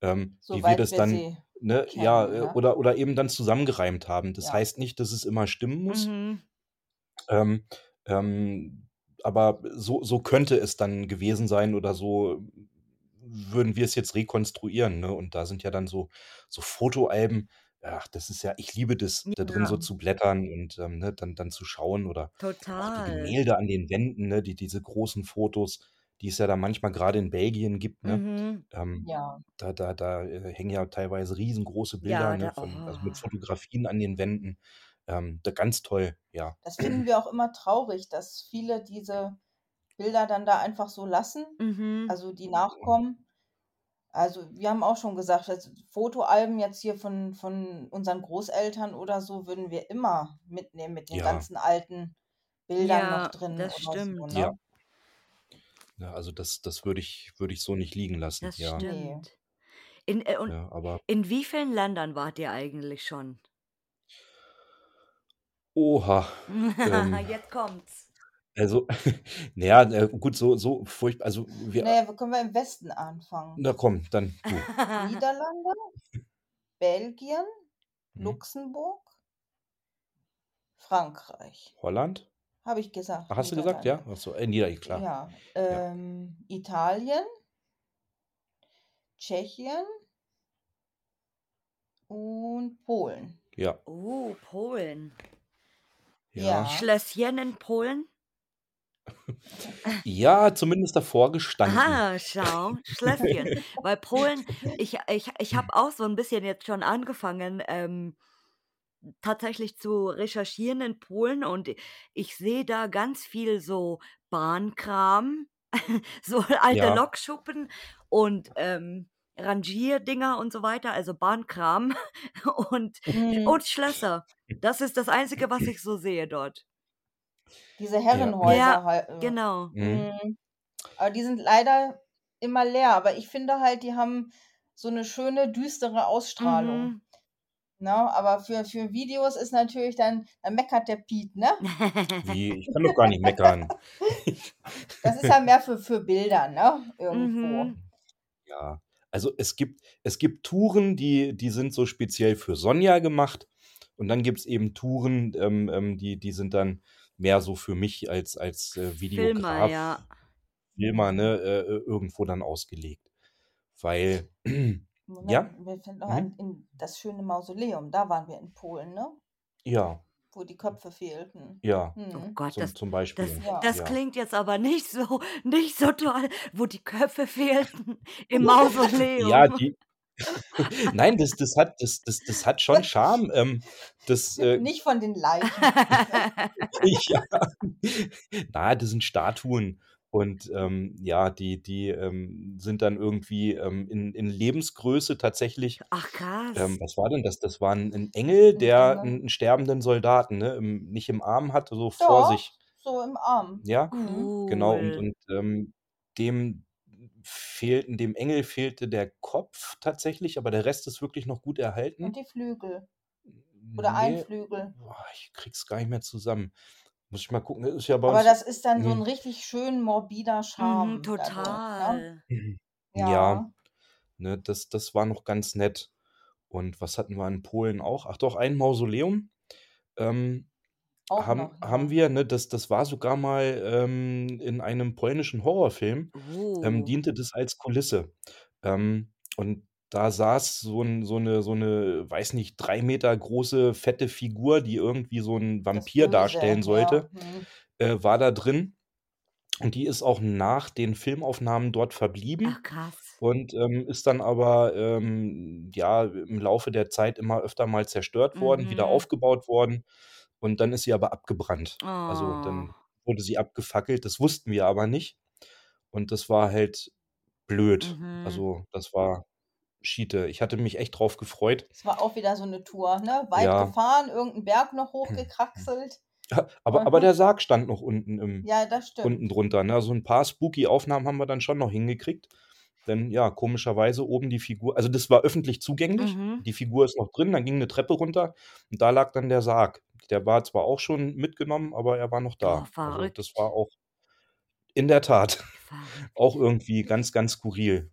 ähm, wie wir das
wir
dann, ne, ja,
kennen,
äh,
ne?
oder, oder eben dann zusammengereimt haben. Das
Ja.
heißt nicht, dass es immer stimmen muss.
Mhm.
Ähm, ähm, aber so, so könnte es dann gewesen sein oder so würden wir es jetzt rekonstruieren. Ne? Und da sind ja dann so, so Fotoalben. Ach, das ist ja, ich liebe das, da drin so zu blättern und ähm, ne, dann, dann zu schauen oder auch die
Total.
Gemälde an den Wänden, ne, die, diese großen Fotos, die es ja da manchmal gerade in Belgien gibt. Ne?
Mhm.
Ähm,
Ja.
da da, da äh, hängen ja teilweise riesengroße Bilder
Ja,
ne,
da
von, also mit
oh.
Fotografien an den Wänden. Ähm, da, ganz toll, ja.
Das finden wir auch immer traurig, dass viele diese Bilder dann da einfach so lassen,
Mhm.
also die Nachkommen. Also wir haben auch schon gesagt, also Fotoalben jetzt hier von, von unseren Großeltern oder so würden wir immer mitnehmen mit den
Ja,
ganzen alten Bildern noch
Ja,
drin
das
oder so,
stimmt.
ja.
ne?
Ja, also das, das würde ich, würde ich so nicht liegen lassen,
Das
ja.
Stimmt. In äh, und
Ja, aber
in wie vielen Ländern wart ihr eigentlich schon?
oha. Ähm,
Jetzt kommt's.
Also, naja, äh, gut, so, so furchtbar. Also wir,
Naja, wir können wir im Westen anfangen.
na komm, dann du.
Niederlande, Belgien,
Hm?
Luxemburg, Frankreich.
Holland?
Habe ich gesagt,
Ach, hast du gesagt, ja?
Niederlande.
Ach so, äh, Nieder, klar.
Ja,
Ja.
ähm, Italien, Tschechien und Polen.
Ja,
Oh, Polen.
ja.
Ja.
Schlösschen in Polen?
Ja, zumindest davor gestanden.
Aha, schau, Schlösschen. Weil Polen, ich, ich, ich habe auch so ein bisschen jetzt schon angefangen, ähm, tatsächlich zu recherchieren in Polen und ich sehe da ganz viel so Bahnkram, so alte
Ja,
Lokschuppen und ähm, Rangierdinger und so weiter, also Bahnkram und,
Mhm.
und Schlösser. Das ist das Einzige, was ich so sehe dort.
Diese. Herrenhäuser
Ja,
halt.
genau.
Mhm.
mhm. Aber die sind leider immer leer. Aber ich finde halt, die haben so eine schöne, düstere Ausstrahlung.
Mhm.
Ne? Aber für, für Videos ist natürlich dann, dann meckert der Piet, ne?
Wie? Ich kann doch gar nicht meckern.
Das ist ja mehr für, für Bilder, ne? Irgendwo.
mhm.
Ja, also es gibt, es gibt Touren, die, die sind so speziell für Sonja gemacht. Und dann gibt es eben Touren, ähm, ähm, die, die sind dann mehr so für mich als, als äh,
Filmer,
Videograf,
ja.
Filmer, ne, äh, äh, irgendwo dann ausgelegt. Weil, ja,
Moment, mir fällt noch
mhm.
ein, in das schöne Mausoleum, da waren wir in Polen, ne?
ja,
Wo die Köpfe fehlten.
ja,
Oh
Hm.
Gott,
zum,
das,
zum
das,
Beispiel.
Ja.
das
Ja.
klingt jetzt aber nicht so, nicht so toll, wo die Köpfe fehlten im Mausoleum.
Ja, die. Nein, das, das, hat, das, das, das hat schon Charme. Ähm, das, äh,
Nicht von den Leichen.
ja. Na, das sind Statuen. Und ähm, ja, die, die ähm, sind dann irgendwie ähm, in, in Lebensgröße tatsächlich.
Ach krass.
Ähm, was war denn das? Das war ein, ein Engel, der einen, einen sterbenden Soldaten ne, im, nicht im Arm hatte, so vor
Doch,
sich.
so im Arm.
Ja,
Mhm.
genau. Und,
Cool.
und ähm, dem fehlten, dem Engel fehlte der Kopf tatsächlich, aber der Rest ist wirklich noch gut
Und
erhalten.
die Flügel. Oder ein
Nee,
Flügel.
boah, ich krieg's gar nicht mehr zusammen. Muss ich mal gucken. Das ist ja bei
Aber das ist dann so ein
Mhm.
richtig schön morbider
Mhm,
Charme dadurch, ne?
total.
Ja,
Ja.
ne, das, das war noch ganz nett. Und was hatten wir in Polen auch? Ach doch, ein Mausoleum. Ähm,
Auch
haben,
noch,
haben
ja.
wir, ne, das, das war sogar mal ähm, in einem polnischen Horrorfilm, ähm,
Oh.
diente das als Kulisse. Ähm, und da saß so, ein, so, eine, so eine, weiß nicht, drei Meter große, fette Figur, die irgendwie so ein
Das
Vampir darstellen
Böse,
sollte,
ja. Hm.
äh, war da drin. Und die ist auch nach den Filmaufnahmen dort
Ach,
verblieben
krass.
und ähm, ist dann aber ähm, ja im Laufe der Zeit immer öfter mal zerstört worden, wieder
Mhm.
aufgebaut worden. Und dann ist sie aber abgebrannt. Also
Oh.
dann wurde sie abgefackelt. Das wussten wir aber nicht. Und das war halt blöd.
Mhm.
Also das war Schiete. Ich hatte mich echt drauf gefreut.
Es war auch wieder so eine Tour, ne? Weit
Ja.
gefahren, irgendeinen Berg noch hochgekraxelt.
Ja, aber, aber der Sarg stand noch unten im,
Ja, das stimmt.
unten drunter. Ne? So ein paar spooky Aufnahmen haben wir dann schon noch hingekriegt. Denn ja, komischerweise oben die Figur, also das war öffentlich zugänglich.
Mhm.
Die Figur ist noch drin, dann ging eine Treppe runter und da lag dann der Sarg. Der war zwar auch schon mitgenommen, aber er war noch
Oh,
da. Also
verrückt.
das war auch in der Tat auch irgendwie ganz, ganz skurril.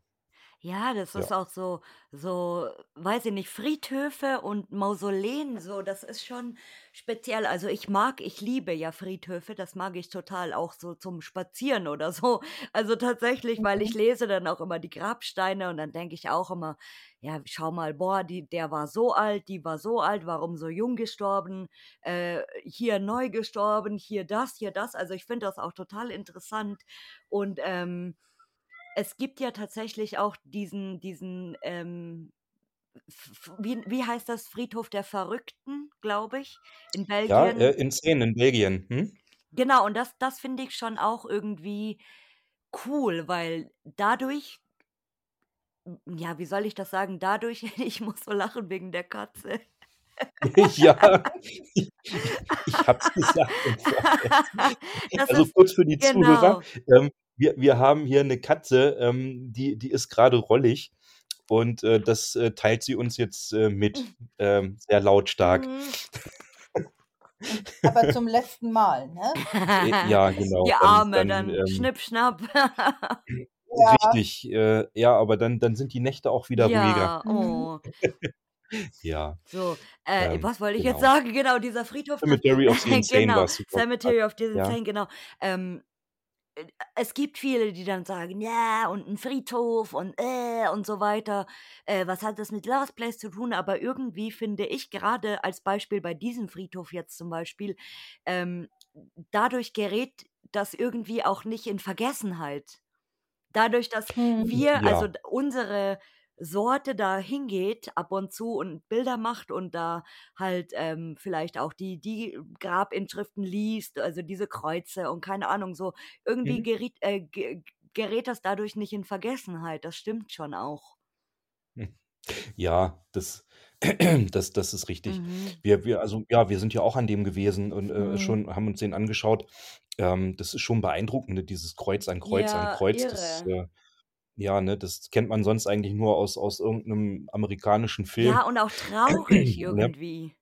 Ja, das
Ja.
ist auch so, so, weiß ich nicht, Friedhöfe und Mausoleen, so, das ist schon speziell. Also ich mag, ich liebe ja Friedhöfe, das mag ich total auch so zum Spazieren oder so. Also tatsächlich, weil ich
Mhm.
lese dann auch immer die Grabsteine und dann denke ich auch immer, ja, schau mal, boah, die, der war so alt, die war so alt, warum so jung gestorben, äh, hier neu gestorben, hier das, hier das. Also ich finde das auch total interessant und ähm, es gibt ja tatsächlich auch diesen, diesen, ähm, wie, wie heißt das, Friedhof der Verrückten, glaube ich, in
Ja,
Belgien.
äh, in Szenen in Belgien. Hm?
Genau, und das, das finde ich schon auch irgendwie cool, weil dadurch, ja, wie soll ich das sagen, dadurch, ich muss so lachen wegen der Katze.
ja, ich, ich hab's gesagt Also kurz für die Zuhörer.
genau.
Ähm, wir, wir haben hier eine Katze, ähm, die, die ist gerade rollig und äh, das äh, teilt sie uns jetzt äh, mit, ähm, sehr lautstark.
Mhm.
Aber zum letzten Mal, ne?
Äh, ja, genau.
Die
Dann,
Arme,
dann,
dann
ähm,
schnipp, schnapp.
Ja.
richtig, äh, ja, aber dann, dann sind die Nächte auch wieder ruhiger.
Ja,
Mhm.
oh.
Ja,
So, äh,
ähm,
was wollte ich jetzt
genau.
sagen? Genau, dieser Friedhof,
Cemetery of the Insane
genau,
war super.
Cemetery of the
Ja.
Insane, genau. Ähm, äh, es gibt viele, die dann sagen, ja, und ein Friedhof und äh, und so weiter. Äh, was hat das mit Lost Place zu tun? Aber irgendwie finde ich gerade als Beispiel bei diesem Friedhof jetzt zum Beispiel, ähm, dadurch gerät das irgendwie auch nicht in Vergessenheit. Dadurch, dass
Mhm.
wir, also
Ja,
d- unsere Sorte da hingeht ab und zu und Bilder macht und da halt ähm, vielleicht auch die, die Grabinschriften liest, also diese Kreuze und keine Ahnung, so irgendwie
mhm.
geriet, äh, ge- gerät das dadurch nicht in Vergessenheit. Das stimmt schon auch.
Hm. Ja, das, das, das ist richtig.
Mhm.
Wir, wir, also ja, wir sind ja auch an dem gewesen und äh,
Mhm.
schon haben uns den angeschaut. Ähm, das ist schon beeindruckend, ne, dieses Kreuz an Kreuz an
Ja,
Kreuz. Das,
irre.
äh, ja, ne, das kennt man sonst eigentlich nur aus, aus irgendeinem amerikanischen Film.
Ja, und auch traurig
Ne?
irgendwie.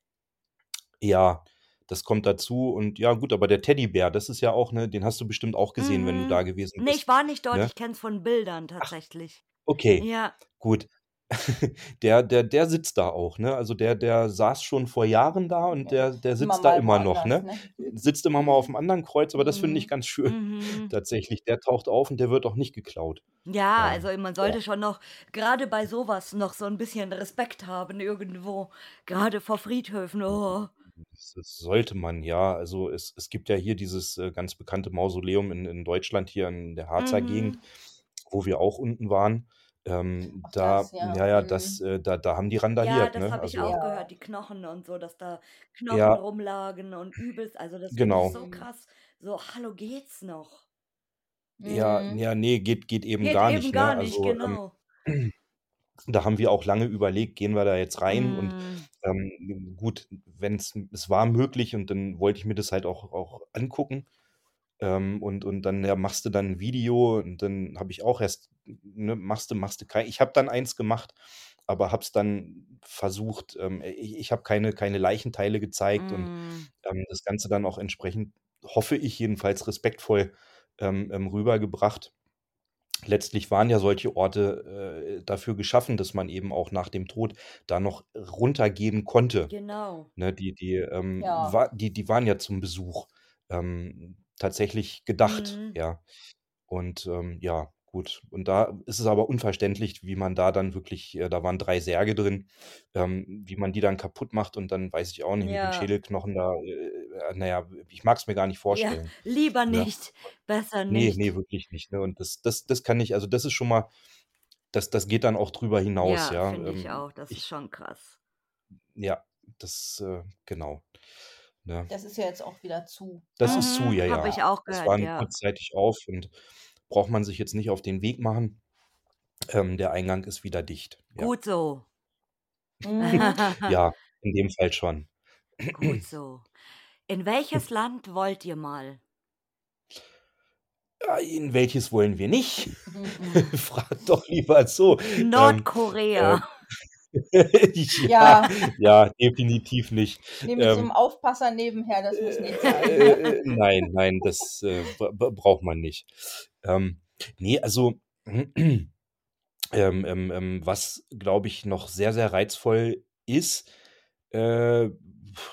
Ja, das kommt dazu und ja, gut, aber der Teddybär, das ist ja auch, ne, den hast du bestimmt auch gesehen, wenn du
Mhm.
da gewesen
Nee, ich
bist.
war nicht dort,
Ne?
ich kenne es von Bildern
Ach,
tatsächlich.
okay,
Ja.
gut. Der, der, der sitzt da auch, ne? Also der, der saß schon vor Jahren da und
Ja.
der, der
Immer
sitzt da
mal
immer noch, ne?
ne?
Sitzt immer mal auf einem anderen Kreuz, aber das finde ich
Mhm.
ganz schön.
Mhm.
Tatsächlich, der taucht auf und der wird auch nicht geklaut.
Ja,
Ähm,
also man
ja.
sollte schon noch, gerade bei sowas, noch so ein bisschen Respekt haben irgendwo. Gerade vor Friedhöfen. Oh.
Das, sollte man, ja. Also es, es gibt ja hier dieses äh, ganz bekannte Mausoleum in, in Deutschland, hier in der Harzer Gegend,
Mhm.
wo wir auch unten waren. Ähm, da,
das, ja.
ja, ja,
Mhm.
das, äh, da, da haben die
Ja,
randaliert,
das
ne?
habe ich
Also,
auch
Ja.
gehört, die Knochen und so, dass da Knochen
ja,
rumlagen und übelst. Also das finde ich
genau.
so
Mhm.
krass. So, hallo, geht's noch?
Ja,
Mhm.
ja, nee, geht, geht eben
Geht
gar
eben
nicht, ne?
gar nicht,
Also, ähm,
genau.
da haben wir auch lange überlegt, gehen wir da jetzt rein und
Mm.
ähm, gut, wenn es, es war möglich und dann wollte ich mir das halt auch, auch angucken. Ähm, und, und dann ja, machst du dann ein Video und dann habe ich auch erst, ne, machst du, machst du kein. Ich habe dann eins gemacht, aber habe es dann versucht. Ähm, ich ich habe keine, keine Leichenteile gezeigt und
Mm.
ähm, das Ganze dann auch entsprechend, hoffe ich jedenfalls, respektvoll ähm, ähm, rübergebracht. letztlich waren ja solche Orte äh, dafür geschaffen, dass man eben auch nach dem Tod da noch runtergehen konnte.
Genau.
Ne, die, die, ähm,
Ja.
war, die, die waren ja zum Besuch ähm, tatsächlich gedacht,
Mhm.
ja. Und ähm, ja, gut. Und da ist es aber unverständlich, wie man da dann wirklich, äh, da waren drei Särge drin, ähm, wie man die dann kaputt macht und dann weiß ich auch nicht, mit den
Ja.
Schädelknochen da, äh, naja, ich mag es mir gar nicht
Ja,
vorstellen.
lieber
Ne?
nicht. Besser
Nee,
nicht.
nee, wirklich nicht. Ne? Und das, das, das kann ich, also das ist schon mal, das, das geht dann auch drüber hinaus,
Ja,
ja.
finde ich
Ähm,
auch. Das ist
ich,
schon krass.
ja, das, äh, genau. Ne?
Das ist ja jetzt auch wieder zu.
Das ist zu,
Mhm,
ja,
habe
ja.
ich auch
Das
gehört,
war
ja.
kurzzeitig auf und braucht man sich jetzt nicht auf den Weg machen. Ähm, der Eingang ist wieder dicht. Ja.
Gut so.
Mhm.
Ja, in dem Fall schon.
Gut so. In welches Land wollt ihr mal?
In welches wollen wir nicht? Frag doch lieber so. Ähm,
Nordkorea.
ja,
Ja,
ja, definitiv nicht.
nee, mit so
Ähm,
einem Aufpasser nebenher, das muss nicht sein.
Äh, äh, nein, nein, das äh, braucht man nicht. Ähm, nee, also ähm, ähm, ähm, was glaube ich noch sehr, sehr reizvoll ist, äh,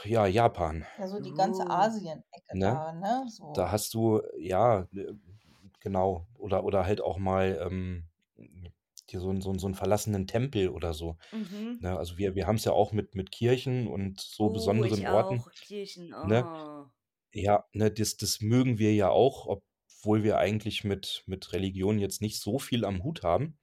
ja, Japan.
Ja, so die ganze
Uh.
Asien-Ecke
Ne?
da, ne? So.
Da hast du, ja, äh, genau, oder, oder halt auch mal ähm, hier so, ein- so, so einen verlassenen Tempel oder so.
Mhm.
Ne? Also wir, wir haben es ja auch mit, mit Kirchen und so
Oh,
besonderen
ich
Orten.
auch. Kirchen.
Ne?
Oh.
Ja, ne, das, das mögen wir ja auch, obwohl wir eigentlich mit, mit Religion jetzt nicht so viel am Hut haben.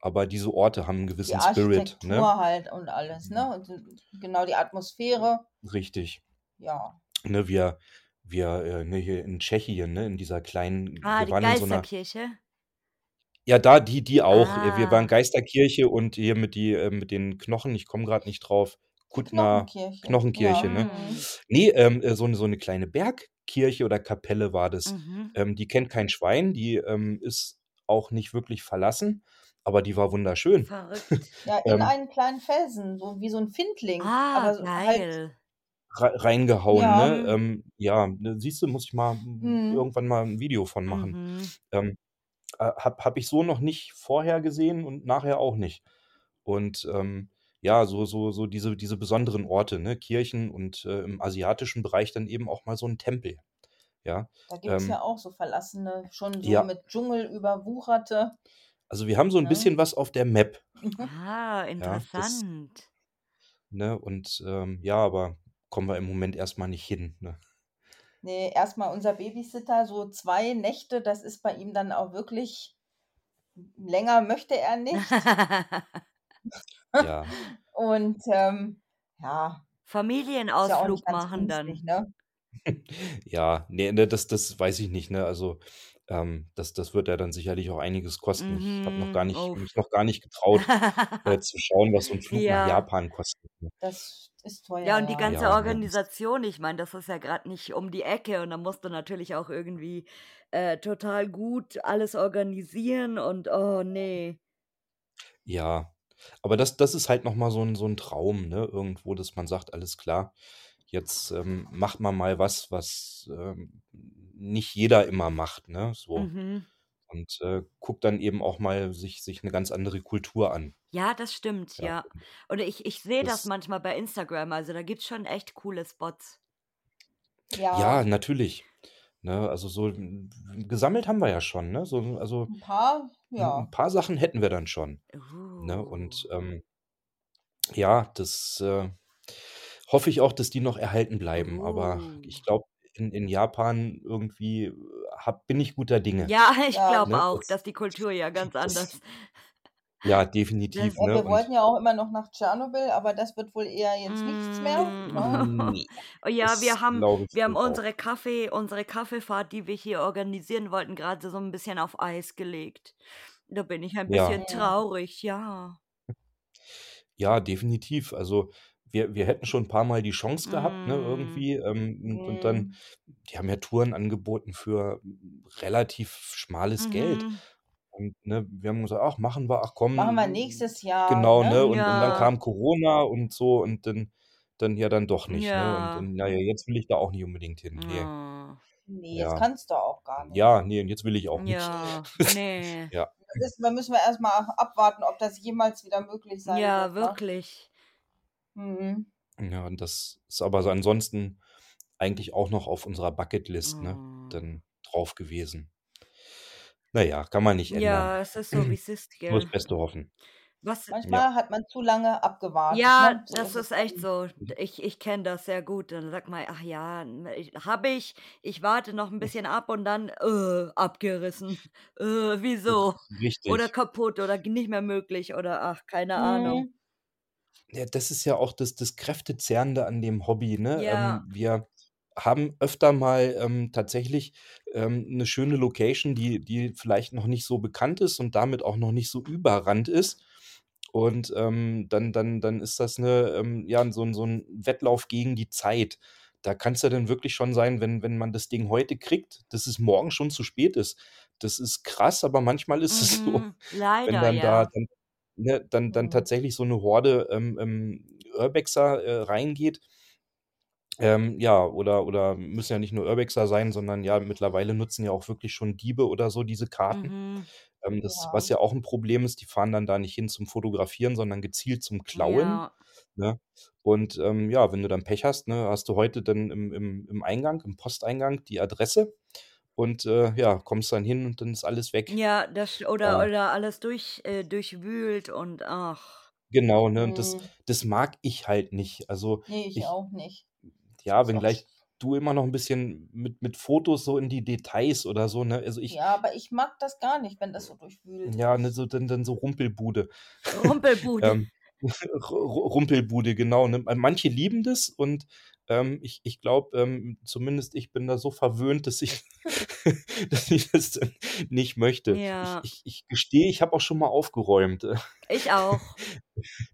Aber diese Orte haben einen
die
gewissen Spirit,
Architektur
ne?
halt und alles, ne? Und so- genau die Atmosphäre,
Richtig.
ja.
Ne, wir, wir, äh, ne, hier in Tschechien, ne, in dieser kleinen,
Ah,
wir
die
waren in so
Geisterkirche.
Ja, da, die, die auch. Äh, Wir waren
Ah.
Geisterkirche und hier mit die, äh, mit den Knochen, ich komme gerade nicht drauf, Kuttner,
Knochenkirche.
Knochenkirche,
ja.
ne?
Mhm.
Nee, ähm, äh, so, eine- so eine kleine Bergkirche oder Kapelle war das.
Mhm.
Ähm, die kennt kein Schwein, die ähm, ist auch nicht wirklich verlassen, aber die war wunderschön.
Verrückt.
Ja, in
Ähm,
einen kleinen Felsen, so wie so ein Findling.
Ah,
aber so halt,
geil.
re- reingehauen,
Ja.
ne? Ähm, ja, ne, siehst du, muss ich mal
Mhm.
irgendwann mal ein Video von machen.
Mhm.
Ähm, äh, hab, hab ich so noch nicht vorher gesehen und nachher auch nicht. Und ähm, ja, so, so, so diese, diese besonderen Orte, ne? Kirchen und äh, im asiatischen Bereich dann eben auch mal so ein Tempel. Ja,
da gibt es
ähm,
ja auch so verlassene, schon so
ja.
mit Dschungel überwucherte.
Also wir haben so ein
Ne?
bisschen was auf der Map.
Ah,
Ja, das,
interessant.
ne? Und ähm, ja, aber kommen wir im Moment erstmal nicht hin. Ne?
Nee, erstmal unser Babysitter, so zwei Nächte, das ist bei ihm dann auch wirklich, länger möchte er nicht.
Ja,
Und ähm, ja, ja
Familienausflug
ganz
machen dann.
ne?
ja, nee, ne, das, das weiß ich nicht, ne? Also ähm, das, das wird ja dann sicherlich auch einiges kosten. Ich habe noch gar
Mhm.
nicht,
Uff.
mich noch gar nicht getraut, äh, zu schauen, was so ein Flug nach
Ja.
Japan kostet. Ne?
Das ist teuer,
Ja, und die ganze
Ja,
Organisation, ich meine, das ist ja gerade nicht um die Ecke und da musst du natürlich auch irgendwie äh, total gut alles organisieren und oh nee.
ja. Aber das, das ist halt nochmal so ein, so ein Traum, ne? Irgendwo, dass man sagt, alles klar, jetzt ähm, macht man mal was, was ähm, nicht jeder immer macht, ne? So.
Mhm.
Und äh, guckt dann eben auch mal sich, sich eine ganz andere Kultur an.
Ja, das stimmt,
Ja,
ja. Und ich, ich sehe das
das,
manchmal bei Instagram, also da gibt es schon echt coole Spots.
ja,
Ja,
natürlich. Ne? Also so m, gesammelt haben wir ja schon, ne? So, also
ein paar, ja.
ein paar Sachen hätten wir dann schon. Ne?
Uh.
Und ähm, ja, das äh, hoffe ich auch, dass die noch erhalten bleiben. Aber
Uh.
ich glaube, in, in Japan irgendwie äh, hab, bin ich guter Dinge.
Ja, ich
Ja,
glaube
Ne?
auch,
Das,
dass die Kultur ja ganz
das,
anders.
ja,
Das,
definitiv.
ja,
Ne?
wir
Und
wollten ja auch immer noch nach Tschernobyl, aber das wird wohl eher jetzt nichts mehr. Ne?
Mm.
nee,
Oh ja, wir
das
haben, wir haben
wohl auch.
unsere Kaffee, unsere Kaffeefahrt, die wir hier organisieren wollten, gerade so ein bisschen auf Eis gelegt. Da bin ich ein
Ja,
bisschen
Ja.
traurig, ja.
ja, definitiv. Also wir, wir hätten schon ein paar Mal die Chance gehabt, ne,
Mm.
irgendwie. Ähm, und, und dann, die haben ja Touren angeboten für relativ schmales Geld.
Mhm.
Und ne, wir haben gesagt, ach, machen wir, ach
Machen wir
komm,
nächstes Jahr,
genau,
ne?
ne? Und, und dann
Ja.
kam Corona und so und dann, dann ja dann doch nicht, ne? Und
Ja.
und na ja, jetzt will ich da auch nicht unbedingt hin. Ne.
Oh.
Ne, jetzt
Ja.
kannst du auch gar nicht.
Ja, ne, und jetzt will ich auch nicht.
Ja, ne.
Ja.
Das ist da müssen wir erst mal abwarten, ob das jemals wieder möglich sein
Ja,
wird, ne?
wirklich.
Mhm.
Ja, und das ist aber so ansonsten eigentlich auch noch auf unserer Bucketlist, ne,
Oh.
dann drauf gewesen. Na ja, kann man nicht ändern.
Ja, es ist so, wie's ist,
Nur das
gell?
Beste hoffen.
Was
Manchmal hat man zu lange abgewartet,
Ja,
ne? So
das
ist es
echt so. Ich ich kenne das sehr gut. Dann sagt man: „Ach ja, habe ich. Ich warte noch 'n bisschen ab“ und dann, äh, abgerissen. Äh, wieso? Oder
Richtig.
kaputt oder nicht mehr möglich oder ach, keine Ahnung.
Ja, das ist ja auch das das Kräftezehrende an dem Hobby, ne?
Ja.
Ähm, wir haben öfter mal, ähm, tatsächlich, ähm, 'ne schöne Location, die die vielleicht noch nicht so bekannt ist und damit auch noch nicht so überrannt ist. Und, ähm, dann dann dann ist das 'ne ähm, ja, so 'n so 'n Wettlauf gegen die Zeit. Da kann's ja dann wirklich schon sein, wenn wenn man das Ding heute kriegt, dass es morgen schon zu spät ist. Das ist krass, aber manchmal ist es so,
Mhm.
wenn
Leider,
dann da
ja.
dann ne, dann dann
Mhm.
tatsächlich so 'ne Horde, ähm, ähm, Urbexer, äh, reingeht. Ähm, ja, oder oder müssen ja nicht nur Urbexer sein, sondern ja, mittlerweile nutzen ja auch wirklich schon Diebe oder so diese Karten.
Mhm.
Ähm, das
Ja.
was ja auch 'n Problem ist, die fahren dann da nicht hin zum Fotografieren, sondern gezielt zum Klauen,
Ja.
ne? Und, ähm, ja, wenn du dann Pech hast, ne, hast du heute dann im im im Eingang im Posteingang die Adresse und, äh, ja, kommst dann hin und dann ist alles weg.
Ja, das oder
Ja.
oder alles durch äh, durchwühlt und ach.
Genau, ne? Und das
Mhm.
das mag ich halt nicht. Also,
Ne, ich
ich
auch nicht.
ja,
Ist auch
wenngleich du immer noch 'n bisschen mit mit Fotos so in die Details oder so, ne? Also, ich
Ja, aber ich mag das gar nicht, wenn das so durchwühlt
Ja, ne, so dann dann so Rumpelbude.
Rumpelbude.
Ähm, Ru Ru Rumpelbude, genau, ne? Manche lieben das und, ähm, ich ich glaube, ähm, zumindest ich bin da so verwöhnt, dass ich dass ich das nicht möchte. Ich
Ja.
ich ich gestehe, ich habe auch schon mal aufgeräumt.
Ich auch.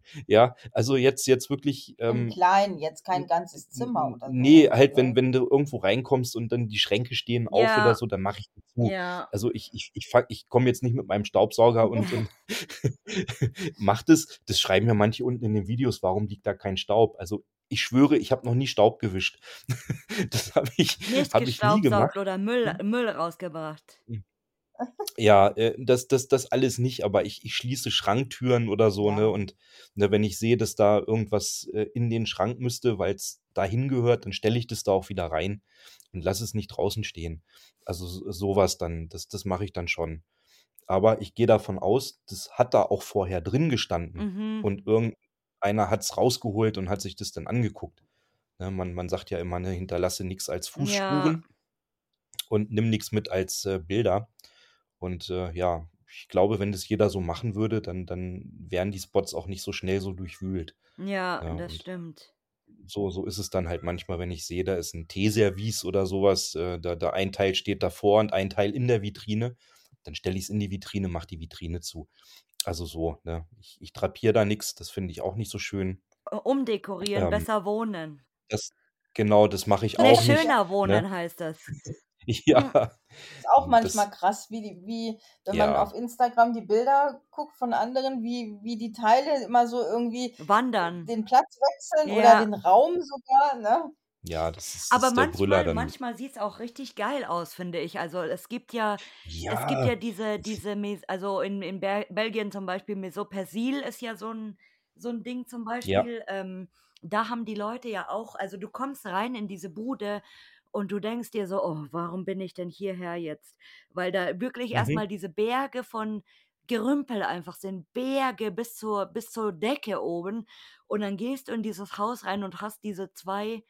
Ja, also jetzt jetzt wirklich,
Im
ähm
Kleinen, jetzt kein ganzes Zimmer oder so,
ne, halt, wenn wenn du irgendwo reinkommst und dann die Schränke stehen auf oder
Ja.
so, dann mache ich die zu.
Ja.
Also, ich ich ich ich komme jetzt nicht mit meinem Staubsauger und und mache das. Das schreiben ja manche unten in den Videos: „Warum liegt da kein Staub?“ Also, ich schwöre, ich habe noch nie Staub gewischt. Das habe ich
Nicht
habe ich nie gemacht.
oder Müll
Hm.
Müll rausgebracht.
Ja, äh, das das das alles nicht, aber ich ich schließe Schranktüren oder so, ne?
Ja.
Und, ne, wenn ich sehe, dass da irgendwas, äh, in den Schrank müsste, weil's da hingehört, dann stelle ich das da auch wieder rein und lasse es nicht draußen stehen. Also, s so was dann, das das mache ich dann schon. Aber ich gehe davon aus, das hat da auch vorher drin gestanden
Mhm.
und irgendeiner hat's rausgeholt und hat sich das dann angeguckt. Ne, man man sagt ja immer, ne: „Hinterlasse nix als
Ja.
Fußspuren und nimm nix mit als, äh, Bilder.“ Und, äh, ja, ich glaube, wenn das jeder so machen würde, dann dann wären die Spots auch nicht so schnell so durchwühlt.
Ja,
Ja,
das stimmt.
so so ist es dann halt manchmal, wenn ich sehe, da ist 'n Teeservice oder so was, äh, da da ein Teil steht davor und ein Teil in der Vitrine, dann stelle ich's in die Vitrine, mache die Vitrine zu. Also so, ne? Ich ich drapiere da nix, das finde ich auch nicht so schön.
Umdekorieren,
Ähm
besser wohnen.
Das genau, das mache ich
Ne,
auch nicht,
schöner
ne?
wohnen heißt das. Hm.
Ja.
Ist auch manchmal
das
krass, wie die wie wenn man
Ja.
auf Instagram die Bilder guckt von anderen, wie wie die Teile immer so irgendwie
Wandern.
den Platz wechseln oder
Ja.
den Raum sogar, ne?
Ja, das ist das
Aber
ist der Brüller
manchmal
dann.
manchmal sieht's auch richtig geil aus, finde ich. Also, es gibt ja es gibt
Ja.
ja diese diese also, in in Ber Belgien zum Beispiel Maison Persil ist ja so 'n so 'n Ding zum
Ja.
Beispiel. Ähm, da haben die Leute ja auch also, du kommst rein in diese Bude und du denkst dir so: „Oh, warum bin ich denn hierher jetzt?“ Weil da wirklich
Mhm.
mal diese Berge von Gerümpel einfach sind, Berge bis zur bis zur Decke oben. Und dann gehst du in dieses Haus rein und hast diese 2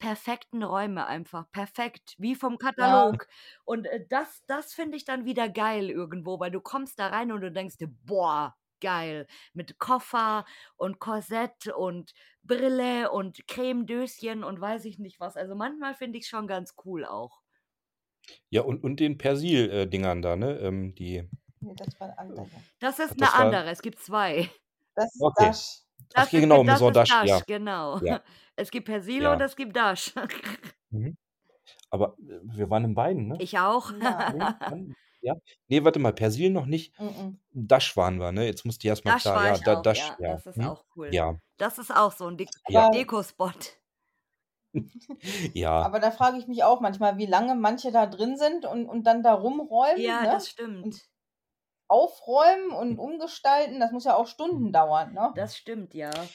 perfekten Räume einfach, perfekt, wie vom
Ja.
Katalog. Und, äh, das das finde ich dann wieder geil irgendwo, weil du kommst da rein und du denkst dir: „Boah, geil.“ Mit Koffer und Korsett und Brille und Cremedöschen und weiß ich nicht was. Also, manchmal finde ich's schon ganz cool auch.
Ja, und und den Persil äh, Dingern da, ne? Ähm, die
Ne, das war 'n anderer.
Das ist 'ne
das da
andere, es gibt 2.
Das ist
Okay.
Dash.
Ach
Das ist
genau,
das ist
Dash, ja.
Dash, genau.
Ja.
Es gibt Persil und
Ja.
es gibt Dash.
Mhm. Aber, äh, wir waren in beiden, ne?
Ich auch.
Ja.
Ja? Ne, warte mal, Persil noch nicht.
Mm-mm.
Dash waren wir, ne? Jetzt muss dir erst mal
Dash
klar
war
ja,
ich
Da
auch,
Dash,
ja,
ja.
das ist
Mhm.
auch cool.
Ja.
Das ist auch so 'n Dek
Ja.
Aber
Dekospot.
Ja.
aber da frage ich mich auch manchmal, wie lange manche da drin sind und und dann da rumräumen,
Ja,
ne?
das
Und
stimmt.
aufräumen und umgestalten, das muss ja auch Stunden dauern, ne?
Das stimmt, ja.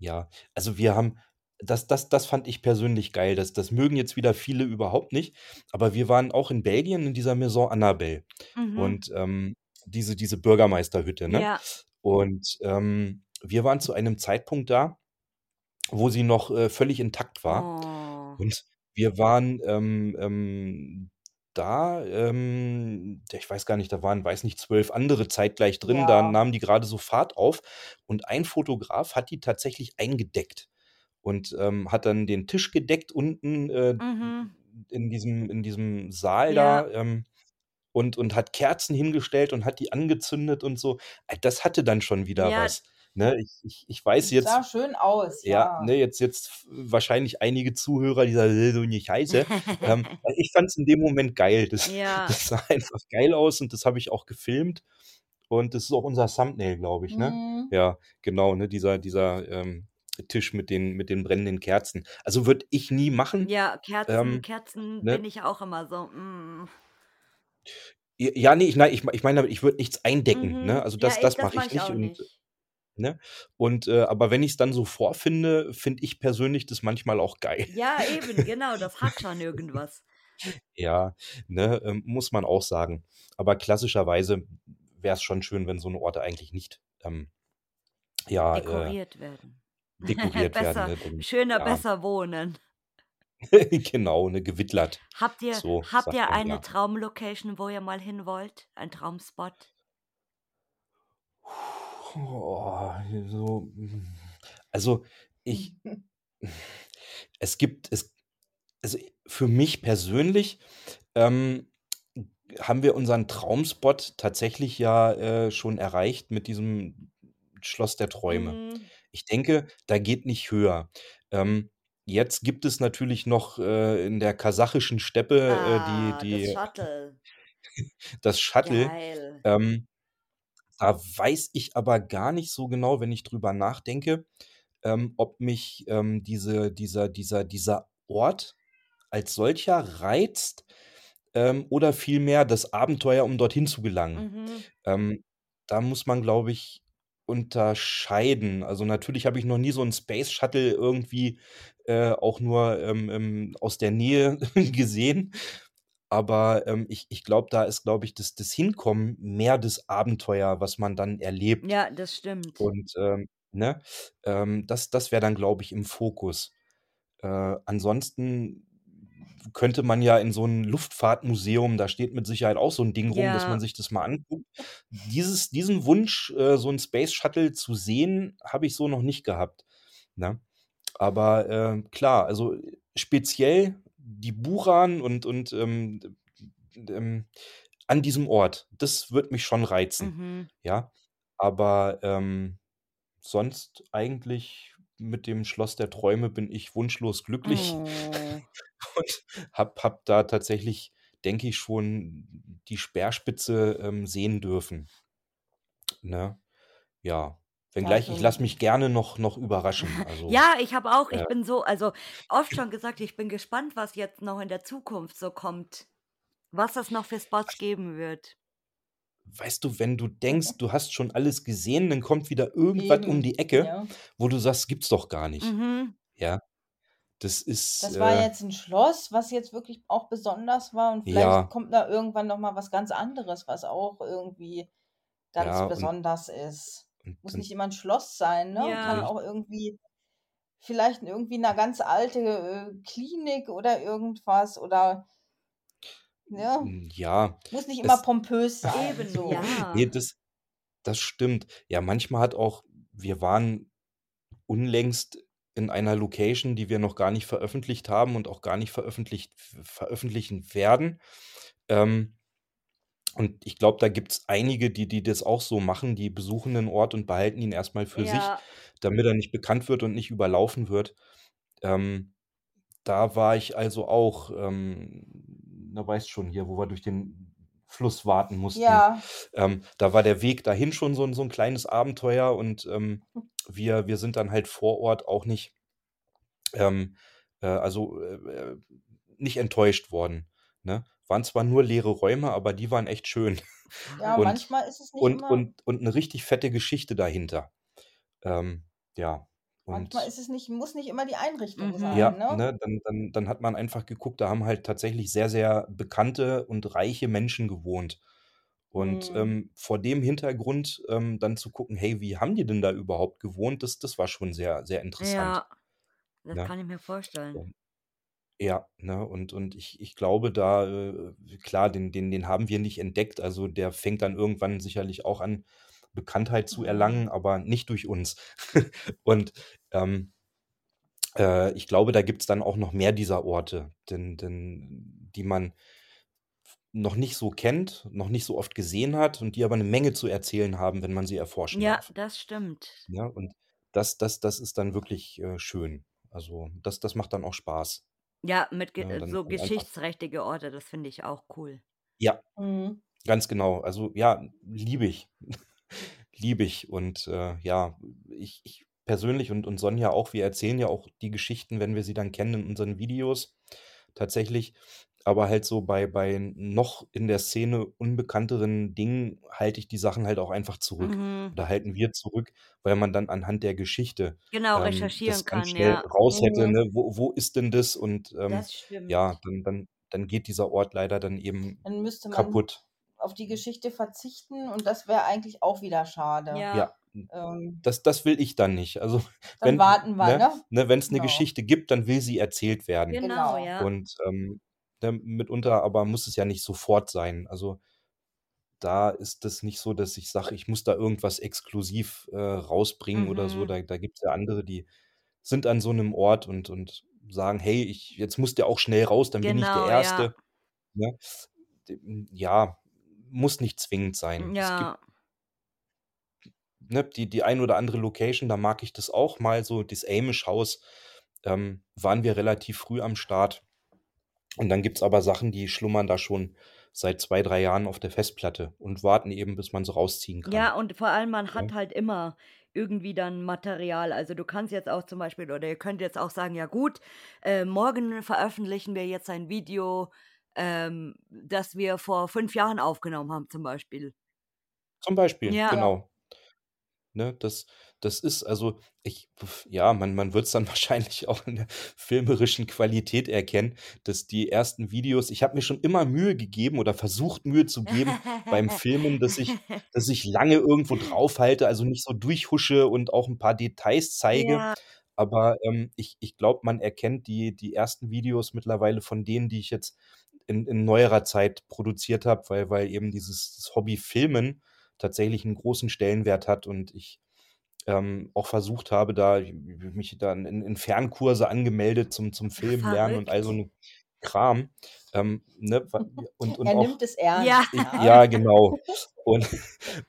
Ja, also wir haben das das das fand ich persönlich geil. Das das mögen jetzt wieder viele überhaupt nicht, aber wir waren auch in Belgien in dieser Maison Annabelle
Mhm.
und, ähm, diese diese Bürgermeisterhütte, ne?
Ja.
Und, ähm, wir waren zu einem Zeitpunkt da, wo sie noch, äh, völlig intakt war.
Oh.
Und wir waren, ähm, ähm, da, ähm ich weiß gar nicht, da waren, weiß nicht, 12 andere zeitgleich drin. Da
Ja.
nahmen die grade so Fahrt auf und ein Fotograf hat die tatsächlich eingedeckt und, ähm, hat dann den Tisch gedeckt unten, äh,
Mhm.
in diesem in diesem Saal
Ja.
da, ähm, und und hat Kerzen hingestellt und hat die angezündet und so. Äh, das hatte dann schon wieder
Ja.
was, ne? Ich ich ich weiß
Es sah
jetzt
schön aus,
ja,
ja.
ne, jetzt jetzt wahrscheinlich einige Zuhörer, die sagen: „Äh, so 'ne Scheiße.“ Ähm, weil ich fand's in dem Moment geil. Das
Ja.
das sah einfach geil aus und das habe ich auch gefilmt und das ist auch unser Thumbnail, glaube ich, ne?
Mhm.
Ja, genau, ne, dieser dieser, ähm, Tisch mit den mit den brennenden Kerzen. Also, würde ich nie machen,
Ja, Kerzen
ähm,
Kerzen
ne?
bin ich auch immer so.
J ja, ne, ich nei ich ich meine damit, ich würde nichts eindecken, ne?
Mhm.
Also,
Ja,
das
ich
das
das
mache
mache
ich
ich
nicht
auch
und
nicht.
ne? Und, äh, aber wenn ich's dann so vorfinde, finde ich persönlich das manchmal auch geil.
Ja, eben, genau, das hat schon irgendwas.
Ja, ne, ähm, muss man auch sagen. Aber klassischerweise wär's schon schön, wenn so 'ne Orte eigentlich nicht, ähm, ja, äh
Dekoriert werden.
dekoriert werden,
Besser
ne? Denn
schöner,
ja.
besser wohnen.
Genau, ne, gewittlert.
Habt ihr
So
habt ihr
man,
eine
ja.
Traumlocation, wo ihr mal hin wollt? Ein Traumspot?
Oh, so, hm, also, ich es gibt es also, für mich persönlich, ähm, haben wir unseren Traumspot tatsächlich ja, äh, schon erreicht mit diesem Schloss der Träume.
Mhm.
Ich denke, da geht nicht höher. Ähm, jetzt gibt es natürlich noch, äh, in der kasachischen Steppe, äh, die
Ah, das
die
Shuttle.
das Shuttle.
Geil.
Ähm, da weiß ich aber gar nicht so genau, wenn ich drüber nachdenke, ähm, ob mich, ähm, diese dieser dieser dieser Ort als solcher reizt, ähm, oder vielmehr das Abenteuer, um dorthin zu gelangen.
Mhm.
Ähm, da muss man, glaube ich, unterscheiden. Also, natürlich habe ich noch nie so 'n Space Shuttle irgendwie, äh, auch nur, ähm, ähm, aus der Nähe gesehen. Aber, ähm, ich ich glaube, da ist, glaube ich, das das Hinkommen mehr das Abenteuer, was man dann erlebt.
Ja, das stimmt.
Und, ähm, ne, ähm, das das wäre dann, glaube ich, im Fokus. Äh, ansonsten könnte man ja in so 'n Luftfahrtmuseum da steht mit Sicherheit auch so 'n Ding rum, dass man
Ja.
sich das mal anguckt. Dieses diesen Wunsch, äh, so 'n Space Shuttle zu sehen, habe ich so noch nicht gehabt, ne? Aber, äh, klar, also, speziell die Buran und und, ähm, ähm, an diesem Ort, das würde mich schon reizen,
Mhm.
ja? Aber, ähm, sonst eigentlich mit dem Schloss der Träume bin ich wunschlos glücklich
Oh.
und habe habe da tatsächlich, denke ich, schon die Speerspitze, ähm, sehen dürfen. Ne? Ja. Wenngleich ich lasse mich gerne noch noch überraschen. Also,
Ja, ich habe auch ich
äh
bin so also, oft schon gesagt, ich bin gespannt, was jetzt noch in der Zukunft so kommt. Was es noch für Spots geben wird.
Weißt du, wenn du denkst, du hast schon alles gesehen, dann kommt wieder irgendwas um
Eben,
die Ecke,
ja.
wo du sagst: „Gibt's doch gar nicht.“
Mhm.
Ja? Das ist,
Das war
äh
jetzt 'n Schloss, was jetzt wirklich auch besonders war und vielleicht
Ja.
kommt da irgendwann noch mal was ganz anderes, was auch irgendwie ganz
Ja, und
besonders ist.
und
Muss
und
nicht immer 'n Schloss sein, ne? Kann
Ja.
auch irgendwie vielleicht irgendwie 'ne ganz alte, äh, Klinik oder irgendwas oder ne?
Ja,
Muss nicht immer
es
pompös sein,
Eben,
so.
Ne,
ja.
das das stimmt. Ja, manchmal hat auch wir waren unlängst in einer Location, die wir noch gar nicht veröffentlicht haben und auch gar nicht veröffentlicht veröffentlichen werden. Ähm, und ich glaube, da gibt's einige, die die das auch so machen, die besuchen 'nen Ort und behalten ihn erst mal für sich,
Ja.
damit er nicht bekannt wird und nicht überlaufen wird. Ähm, da war ich also auch, ähm, na, weißt schon, hier, wo wir durch den Fluss warten mussten.
Ja.
Ähm, da war der Weg dahin schon so so 'n kleines Abenteuer und, ähm, wir wir sind dann halt vor Ort auch nicht ähm, äh, also, äh, äh, nicht enttäuscht worden, ne? Waren zwar nur leere Räume, aber die waren echt schön.
Ja,
Und
manchmal ist es nicht
und
immer
und und 'ne richtig fette Geschichte dahinter. Ähm, ja,
manchmal ist es nicht muss nicht immer die Einrichtung
Mhm.
sein,
ja,
ne?
ne, dann dann dann hat man einfach geguckt, da haben halt tatsächlich sehr, sehr bekannte und reiche Menschen gewohnt. Und,
Mhm.
ähm, vor dem Hintergrund, ähm, dann zu gucken: „Hey, wie haben die denn da überhaupt gewohnt?“ Das das war schon sehr, sehr interessant,
Ja, das
ne?
kann ich mir vorstellen.
Und ja, ne, und und ich ich glaube da, äh, klar, den den den haben wir nicht entdeckt. Also, der fängt dann irgendwann sicherlich auch an, Bekanntheit zu erlangen,
Mhm.
aber nicht durch uns. Und, ähm äh, ich glaube, da gibt's dann auch noch mehr dieser Orte, denn denn die man noch nicht so kennt, noch nicht so oft gesehen hat und die aber 'ne Menge zu erzählen haben, wenn man sie erforschen
Ja,
darf.
das stimmt.
Ja, und das das das ist dann wirklich, äh, schön. Also, das das macht dann auch Spaß.
Ja, mit ge
dann
so geschichtsträchtige Orte, das finde ich auch cool.
Ja,
Mhm.
ganz genau. Also, ja, liebe ich. Liebe ich und, äh, ja, ich ich persönlich und und Sonja auch, wir erzählen ja auch die Geschichten, wenn wir sie dann kennen in unseren Videos tatsächlich. Aber halt so bei bei noch in der Szene unbekannteren Dingen halte ich die Sachen halt auch einfach zurück
Mhm.
oder halten wir zurück, weil man dann anhand der Geschichte,
Genau,
ähm,
recherchieren
das ganz
kann,
schnell
ja.
raus hätte,
Mhm.
ne? Wo wo ist denn das? Und, ähm,
Das
ja, dann dann dann geht dieser Ort leider dann eben
Dann müsste man
kaputt.
Auf die Geschichte verzichten und das wäre eigentlich auch wieder schade.
Ja.
Ja, hm,
Ähm
das das will ich dann nicht. Also,
Dann
wenn
warten wir,
ne
ne?
ne, wenn's 'ne
Genau.
Geschichte gibt, dann will sie erzählt werden.
Genau,
Genau.
ja.
Und, ähm, mitunter aber muss es ja nicht sofort sein. Also da ist das nicht so, dass ich sage, ich muss da irgendwas exklusiv, äh, rausbringen oder so.
Mhm.
Da da gibt's ja andere, die sind an so 'nem Ort und und sagen: „Hey, ich jetzt muss der auch schnell raus, dann bin ich der
Genau, ja.
Erste“, ne? Hm, ja, muss nicht zwingend sein. Es gibt
Ja.
ne, die die ein oder andere Location, da mag ich das auch mal so, das Amish-Haus, ähm, waren wir relativ früh am Start. Und dann gibt's aber Sachen, die schlummern da schon seit 2, 3 Jahren auf der Festplatte und warten eben, bis man sie rausziehen kann,
Ja, und vor allem, man hat halt immer irgendwie dann Material. Also, du kannst jetzt auch zum Beispiel oder ihr könnt jetzt auch sagen: „Ja gut, äh, morgen veröffentlichen wir jetzt ein Video, ähm, das wir vor 5 Jahren aufgenommen haben“, zum Beispiel.
Zum Beispiel,
Ja.
Genau. Ne, das das ist also ich ja, man man wird's dann wahrscheinlich auch in der filmerischen Qualität erkennen, dass die ersten Videos ich habe mir schon immer Mühe gegeben oder versucht, Mühe zu geben beim Filmen, dass ich dass ich lange irgendwo draufhalte, also nicht so durchhusche und auch 'n paar Details zeige.
Ja.
Aber, ähm, ich ich glaube, man erkennt die die ersten Videos mittlerweile von denen, die ich jetzt in in neuerer Zeit produziert habe, weil weil eben dieses Hobby Filmen tatsächlich 'n großen Stellenwert hat und ich, ähm, auch versucht habe, da mich dann in in Fernkurse angemeldet zum zum Filmen lernen und all so
verrückt.
'n Kram, ähm, ne, und und
Er
auch
nimmt es ernst,
Ja.
ja.
genau. Und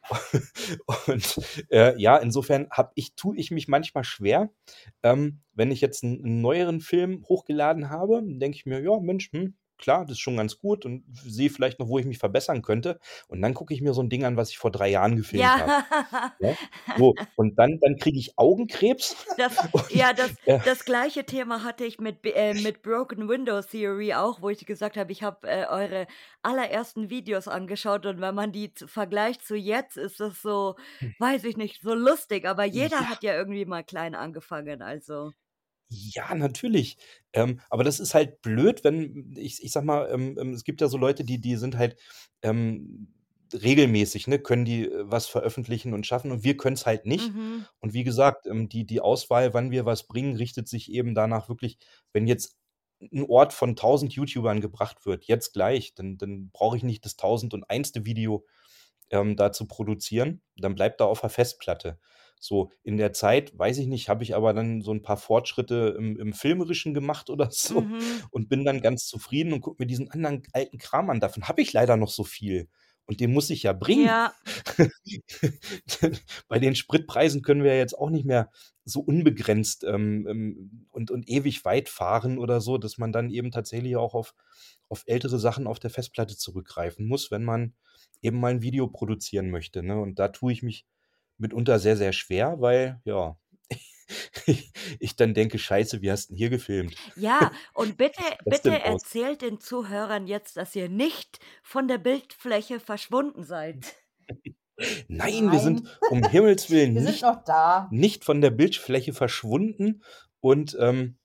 und, äh, ja, insofern habe ich tue ich mich manchmal schwer, ähm, wenn ich jetzt 'n 'n neueren Film hochgeladen habe, denke ich mir: „Ja, Mensch, hm, klar, das ist schon ganz gut“ und sehe vielleicht noch, wo ich mich verbessern könnte. Und dann gucke ich mir so 'n Ding an, was ich vor 3 Jahren gefilmt habe,
Ja.
ne? So, und dann dann kriege ich Augenkrebs
Das
und,
ja, das
äh
das gleiche Thema hatte ich mit äh, mit Broken Window Theory auch, wo ich gesagt habe, ich habe, äh, eure allerersten Videos angeschaut und wenn man die vergleicht zu jetzt, ist das so,
Hm.
weiß ich nicht, so lustig, aber jeder
Ja.
hat ja irgendwie mal klein angefangen, also
Ja, natürlich. Ähm, aber das ist halt blöd, wenn ich ich sage mal, ähm, ähm, es gibt ja so Leute, die die sind halt, ähm, regelmäßig, ne, können die, äh, was veröffentlichen und schaffen und wir können's halt nicht.
Mhm.
Und wie gesagt, ähm, die die Auswahl, wann wir was bringen, richtet sich eben danach wirklich wenn jetzt 'n Ort von 1.000 YouTubern gebracht wird, jetzt gleich, dann dann brauche ich nicht das 1.001. Video, ähm, da zu produzieren. Dann bleibt er auf der Festplatte. So, in der Zeit, weiß ich nicht, habe ich aber dann so 'n paar Fortschritte im im Filmerischen gemacht oder so
Mhm.
und bin dann ganz zufrieden und gucke mir diesen anderen alten Kram an. Davon habe ich leider noch so viel. und den muss ich ja bringen.
Ja.
Bei den Spritpreisen können wir jetzt auch nicht mehr so unbegrenzt ähm, ähm, und, und ewig weit fahren oder so, dass man dann eben tatsächlich auch auf, auf ältere Sachen auf der Festplatte zurückgreifen muss, wenn man eben mal ein Video produzieren möchte. Ne? Und da tue ich mich mitunter sehr, sehr schwer, weil, ja, ich, ich dann denke, scheiße, wie hast du denn hier gefilmt?
Ja, und bitte, bitte erzählt den Zuhörern jetzt, dass ihr nicht von der Bildfläche verschwunden seid.
Nein, wir sind
Nein.
um Himmels Willen
Wir sind
nicht,
noch da.
nicht von der Bildfläche verschwunden und ähm,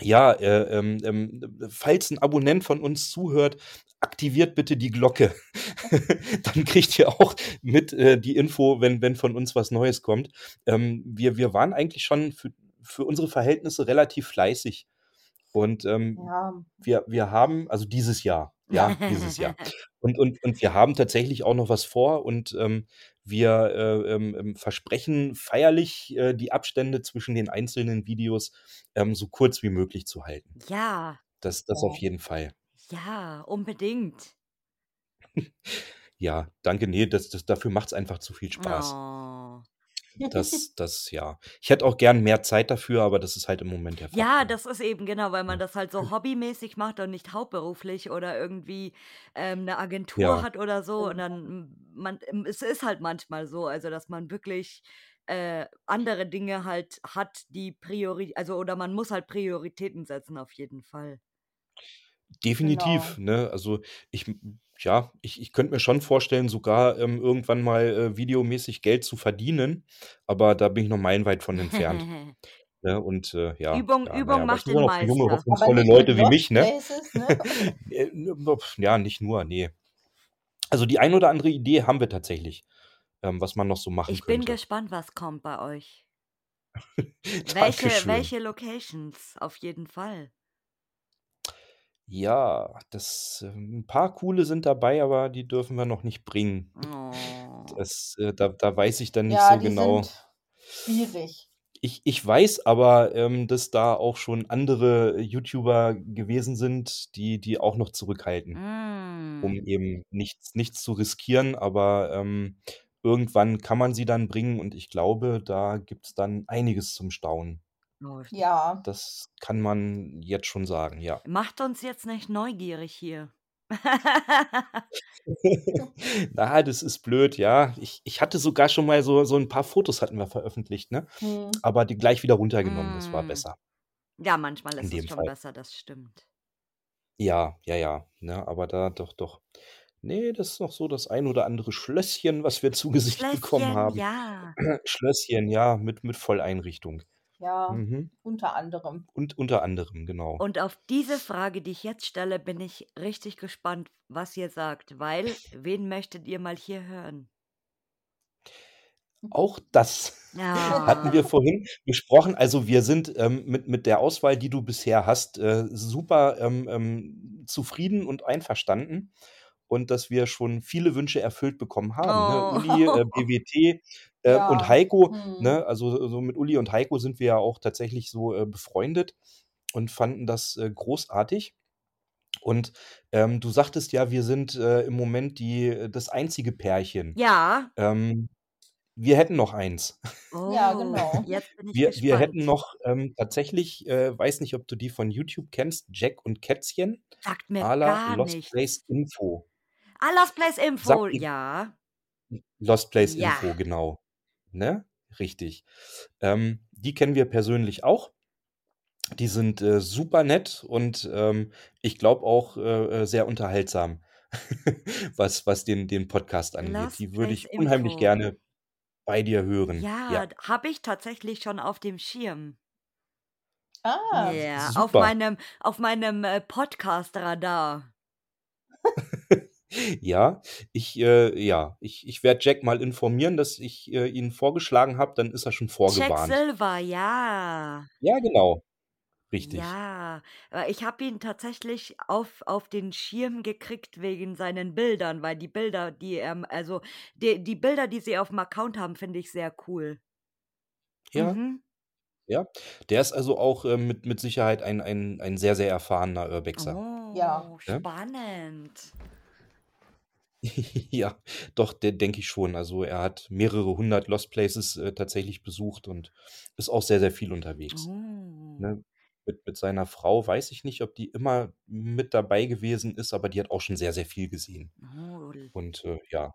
ja, äh, ähm, ähm, falls ein Abonnent von uns zuhört, aktiviert bitte die Glocke. Dann kriegt ihr auch mit äh, die Info, wenn, wenn von uns was Neues kommt. Ähm, wir, wir waren eigentlich schon für, für unsere Verhältnisse relativ fleißig. Und ähm,
Ja,
wir, wir haben, also dieses Jahr, ja, dieses Jahr. Und, und, und wir haben tatsächlich auch noch was vor und ähm, wir äh, ähm, ähm, versprechen feierlich, äh, die Abstände zwischen den einzelnen Videos ähm, so kurz wie möglich zu halten.
Ja,
Das, das
Ja.
auf jeden Fall.
Ja, unbedingt.
Ja, danke. Nee, das, das, dafür macht es einfach zu viel Spaß.
Oh.
Das, das, ja. Ich hätte auch gern mehr Zeit dafür, aber das ist halt im Moment der Fall.
Ja, das ist eben genau, weil man das halt so hobbymäßig macht und nicht hauptberuflich oder irgendwie ähm, eine Agentur
Ja.
hat oder so. Und dann, mm, man, ähm, es ist halt manchmal so, also dass man wirklich äh, andere Dinge halt hat, die Priori, also oder man muss halt Prioritäten setzen auf jeden Fall.
Definitiv,
Genau.
ne? Also ich, ja, ich, ich könnte mir schon vorstellen, sogar ähm, irgendwann mal äh, videomäßig Geld zu verdienen, aber da bin ich noch meilenweit von entfernt. Ne? Und äh, ja,
Übung,
ja,
Übung
naja, aber
macht den
noch so junge,
Meister.
Aber
hoffnungsvolle Leute wie mich, ne?
Ne?
Äh, Ja, nicht nur, nee. Also die ein oder andere Idee haben wir tatsächlich, ähm, was man noch so machen
Ich bin
könnte.
gespannt, was kommt bei euch. Welche, welche Locations? Auf jeden Fall.
Ja, das, äh, ein paar coole sind dabei, aber die dürfen wir noch nicht bringen.
Oh.
Das, äh, da, da weiß ich dann nicht
Ja,
so
die
genau.
sind schwierig.
Ich, ich weiß aber, ähm, dass da auch schon andere YouTuber gewesen sind, die, die auch noch zurückhalten, um
Mm.
eben nichts, nichts zu riskieren. Aber ähm, irgendwann kann man sie dann bringen und ich glaube, da gibt es dann einiges zum Staunen.
Oh,
Ja.
Das kann man jetzt schon sagen, ja.
Macht uns jetzt nicht neugierig hier.
Na, das ist blöd, ja. Ich, ich hatte sogar schon mal so, so ein paar Fotos hatten wir veröffentlicht, ne?
Hm.
Aber die gleich wieder runtergenommen. Das war
Mm.
besser.
Ja, manchmal
In
ist es
dem
schon
Fall.
besser, das stimmt.
Ja, ja, ja. Ne, aber da doch, doch. Nee, das ist noch so das ein oder andere Schlösschen, was wir zu Gesicht bekommen
Schlösschen,
haben.
ja.
Schlösschen, ja, mit, mit Volleinrichtung.
Ja,
Mhm.
unter anderem.
Und unter anderem, genau.
Und auf diese Frage, die ich jetzt stelle, bin ich richtig gespannt, was ihr sagt, weil wen möchtet ihr mal hier hören?
Auch das hatten wir
Ja.
vorhin besprochen. Also wir sind ähm, mit, mit der Auswahl, die du bisher hast, äh, super ähm, ähm, zufrieden und einverstanden. Und dass wir schon viele Wünsche erfüllt bekommen haben. Ne? Uli, äh,
Oh.
BWT äh, und
Ja.
Heiko.
Hm.
Ne? Also so mit Uli und Heiko sind wir ja auch tatsächlich so äh, befreundet und fanden das äh, großartig. Und ähm, du sagtest ja, wir sind äh, im Moment die, das einzige Pärchen.
Ja.
Ähm, wir hätten noch eins.
Ja,
Oh,
genau.
jetzt bin ich
Wir, wir hätten noch ähm, tatsächlich, äh, weiß nicht, ob du die von YouTube kennst, Jack und Kätzchen,
Sagt mir
à la
gar
Lost
nichts.
Place Info.
Ah, Lost Place Info,
die
ja.
Lost Place
Ja.
Info, genau. Ne? Richtig. Ähm, die kennen wir persönlich auch. Die sind äh, super nett und ähm, ich glaube auch äh, äh, sehr unterhaltsam, was, was den, den Podcast angeht.
Lost
Die würde ich unheimlich
Info.
gerne bei dir hören.
Ja,
Ja,
habe ich tatsächlich schon auf dem Schirm.
Ah,
Ja, auf
super.
meinem, auf meinem äh, Podcast-Radar.
Ja, ich, äh, ja, ich, ich werde Jack mal informieren, dass ich äh, ihn vorgeschlagen habe, dann ist er schon
Jack
vorgewarnt.
Silver, ja.
Ja, genau. Richtig.
Ja, äh, ich habe ihn tatsächlich auf, auf den Schirm gekriegt wegen seinen Bildern, weil die Bilder, die er, also die, die Bilder, die sie auf dem Account haben, finde ich sehr cool.
Ja,
Mhm.
ja. Der ist also auch äh, mit, mit Sicherheit ein, ein, ein sehr, sehr erfahrener Urbexer.
ja.
Oh,
Ne?
spannend.
Ja, doch, de denke ich schon. Also, er hat mehrere hundert Lost Places, äh, tatsächlich besucht und ist auch sehr, sehr viel unterwegs,
Oh.
ne? Mit mit seiner Frau weiß ich nicht, ob die immer mit dabei gewesen ist, aber die hat auch schon sehr, sehr viel gesehen.
Oh, l
Und, äh, ja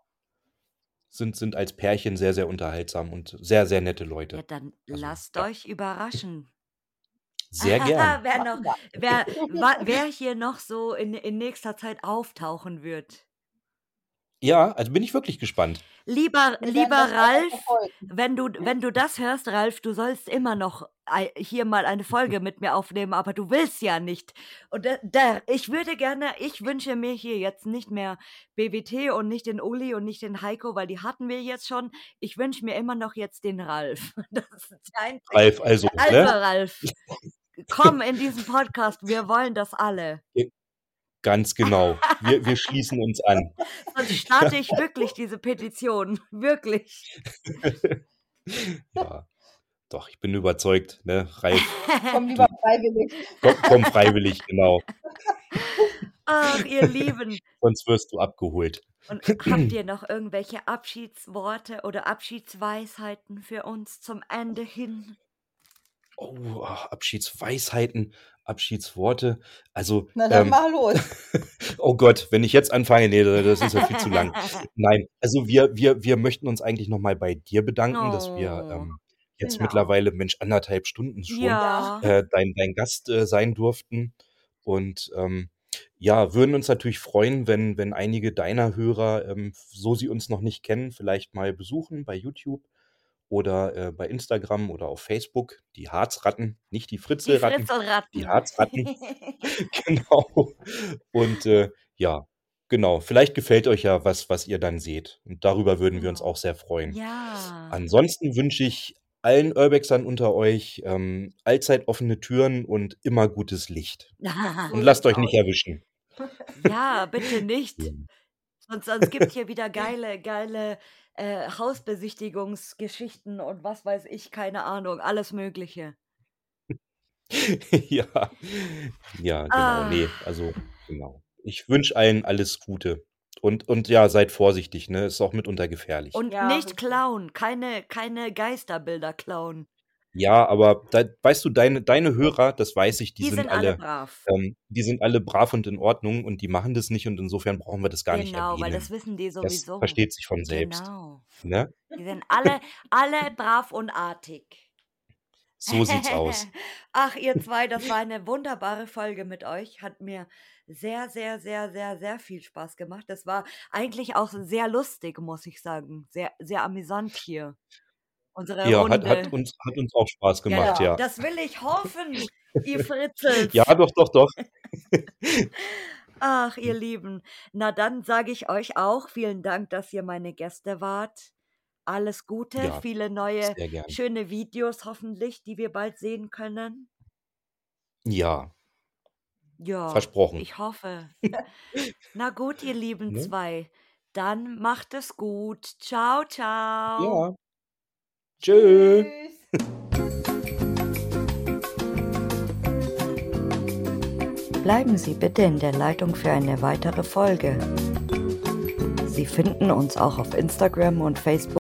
sind sind als Pärchen sehr, sehr unterhaltsam und sehr, sehr nette
Ja,
Leute.
dann
Also,
lasst
ja.
euch überraschen.
Sehr gern.
Wer noch wer wa wer hier noch so in in nächster Zeit auftauchen wird.
Ja, also bin ich wirklich gespannt.
Lieber lieber Ralf, wenn du wenn du das hörst, Ralf, du sollst immer noch hier mal eine Folge mit mir aufnehmen, aber du willst ja nicht. Und da da ich würde gerne ich wünsche mir hier jetzt nicht mehr BWT und nicht den Uli und nicht den Heiko, weil die hatten wir jetzt schon. Ich wünsche mir immer noch jetzt den Ralf. Das ist einzige
Ralf, also,
Also,
ne?
Ralf, komm in diesen Podcast, wir wollen das alle.
Ganz genau. Wir wir schließen uns an.
Sonst starte ich wirklich diese Petition, wirklich.
Ja, doch, ich bin überzeugt, ne, Ralf,
Komm lieber freiwillig.
komm komm freiwillig, genau.
Ach, ihr Lieben.
Sonst wirst du abgeholt.
Und habt ihr noch irgendwelche Abschiedsworte oder Abschiedsweisheiten für uns zum Ende hin?
Oh, ach, Abschiedsweisheiten, Abschiedsworte. Also,
Na dann
ähm
mal los.
oh Gott, wenn ich jetzt anfange, ne, da das ist ja viel zu lang. Nein, also wir wir wir möchten uns eigentlich noch mal bei dir bedanken, dass wir,
Oh.
ähm, jetzt
Genau.
mittlerweile, Mensch, 1,5 Stunden schon,
Ja.
äh, dein dein Gast, äh, sein durften. Und, ähm, ja, würden uns natürlich freuen, wenn wenn einige deiner Hörer, ähm, so sie uns noch nicht kennen, vielleicht mal besuchen bei YouTube oder, äh, bei Instagram oder auf Facebook. Die Harzratten, nicht die
Die
Fritzelratten, die
Fritzelratten.
Harzratten. Genau. Und, äh, ja, genau. Vielleicht gefällt euch ja was, was ihr dann seht. Und darüber würden wir uns
Genau.
auch sehr freuen.
Ja.
Ansonsten wünsche ich allen Urbexern unter euch, ähm, allzeit offene Türen und immer gutes Licht. Und lasst euch nicht
aus.
erwischen.
Ja, bitte nicht. Sonst sonst gibt's hier wieder geile geile, äh, Hausbesichtigungsgeschichten und was weiß ich, keine Ahnung, alles Mögliche.
Ja. Ja, genau. Ne,
Ah.
also, genau. Ich wünsche allen alles Gute. Und und ja, seid vorsichtig, ne? Ist auch mitunter gefährlich.
Und
Ja,
nicht klauen, keine keine Geisterbilder klauen.
Ja, aber da weißt du, deine deine Hörer, das weiß ich, die
Die
sind
sind alle
alle
brav.
ähm, die sind alle brav und in Ordnung und die machen das nicht und insofern brauchen wir das gar nicht
Genau, weil das
erwähnen.
wissen die
Das
sowieso.
versteht sich von selbst,
Genau.
ne?
Die sind alle alle brav und artig.
So sieht's aus.
Ach, ihr 2, das war eine wunderbare Folge mit euch. Hat mir sehr, sehr, sehr, sehr, sehr viel Spaß gemacht. Das war eigentlich auch sehr lustig, muss ich sagen. Sehr sehr amüsant hier, unsere
Ja, hat hat
Runde.
uns hat uns auch Spaß gemacht,
Ja.
ja.
das will ich hoffen, ihr Fritzels.
Ja, doch, doch, doch.
Ach, ihr. Lieben. Na, dann sage ich euch auch vielen Dank, dass ihr meine Gäste wart. Alles Gute,
Ja,
viele neue schöne Videos hoffentlich, die wir bald sehen können.
Ja.
Ja,
Versprochen.
ich hoffe. Na gut, ihr lieben
Ne?
2, dann macht es gut. Ciao, ciao.
Ja. Tschö.
Tschüss.
Bleiben Sie bitte in der Leitung für eine weitere Folge. Sie finden uns auch auf Instagram und Facebook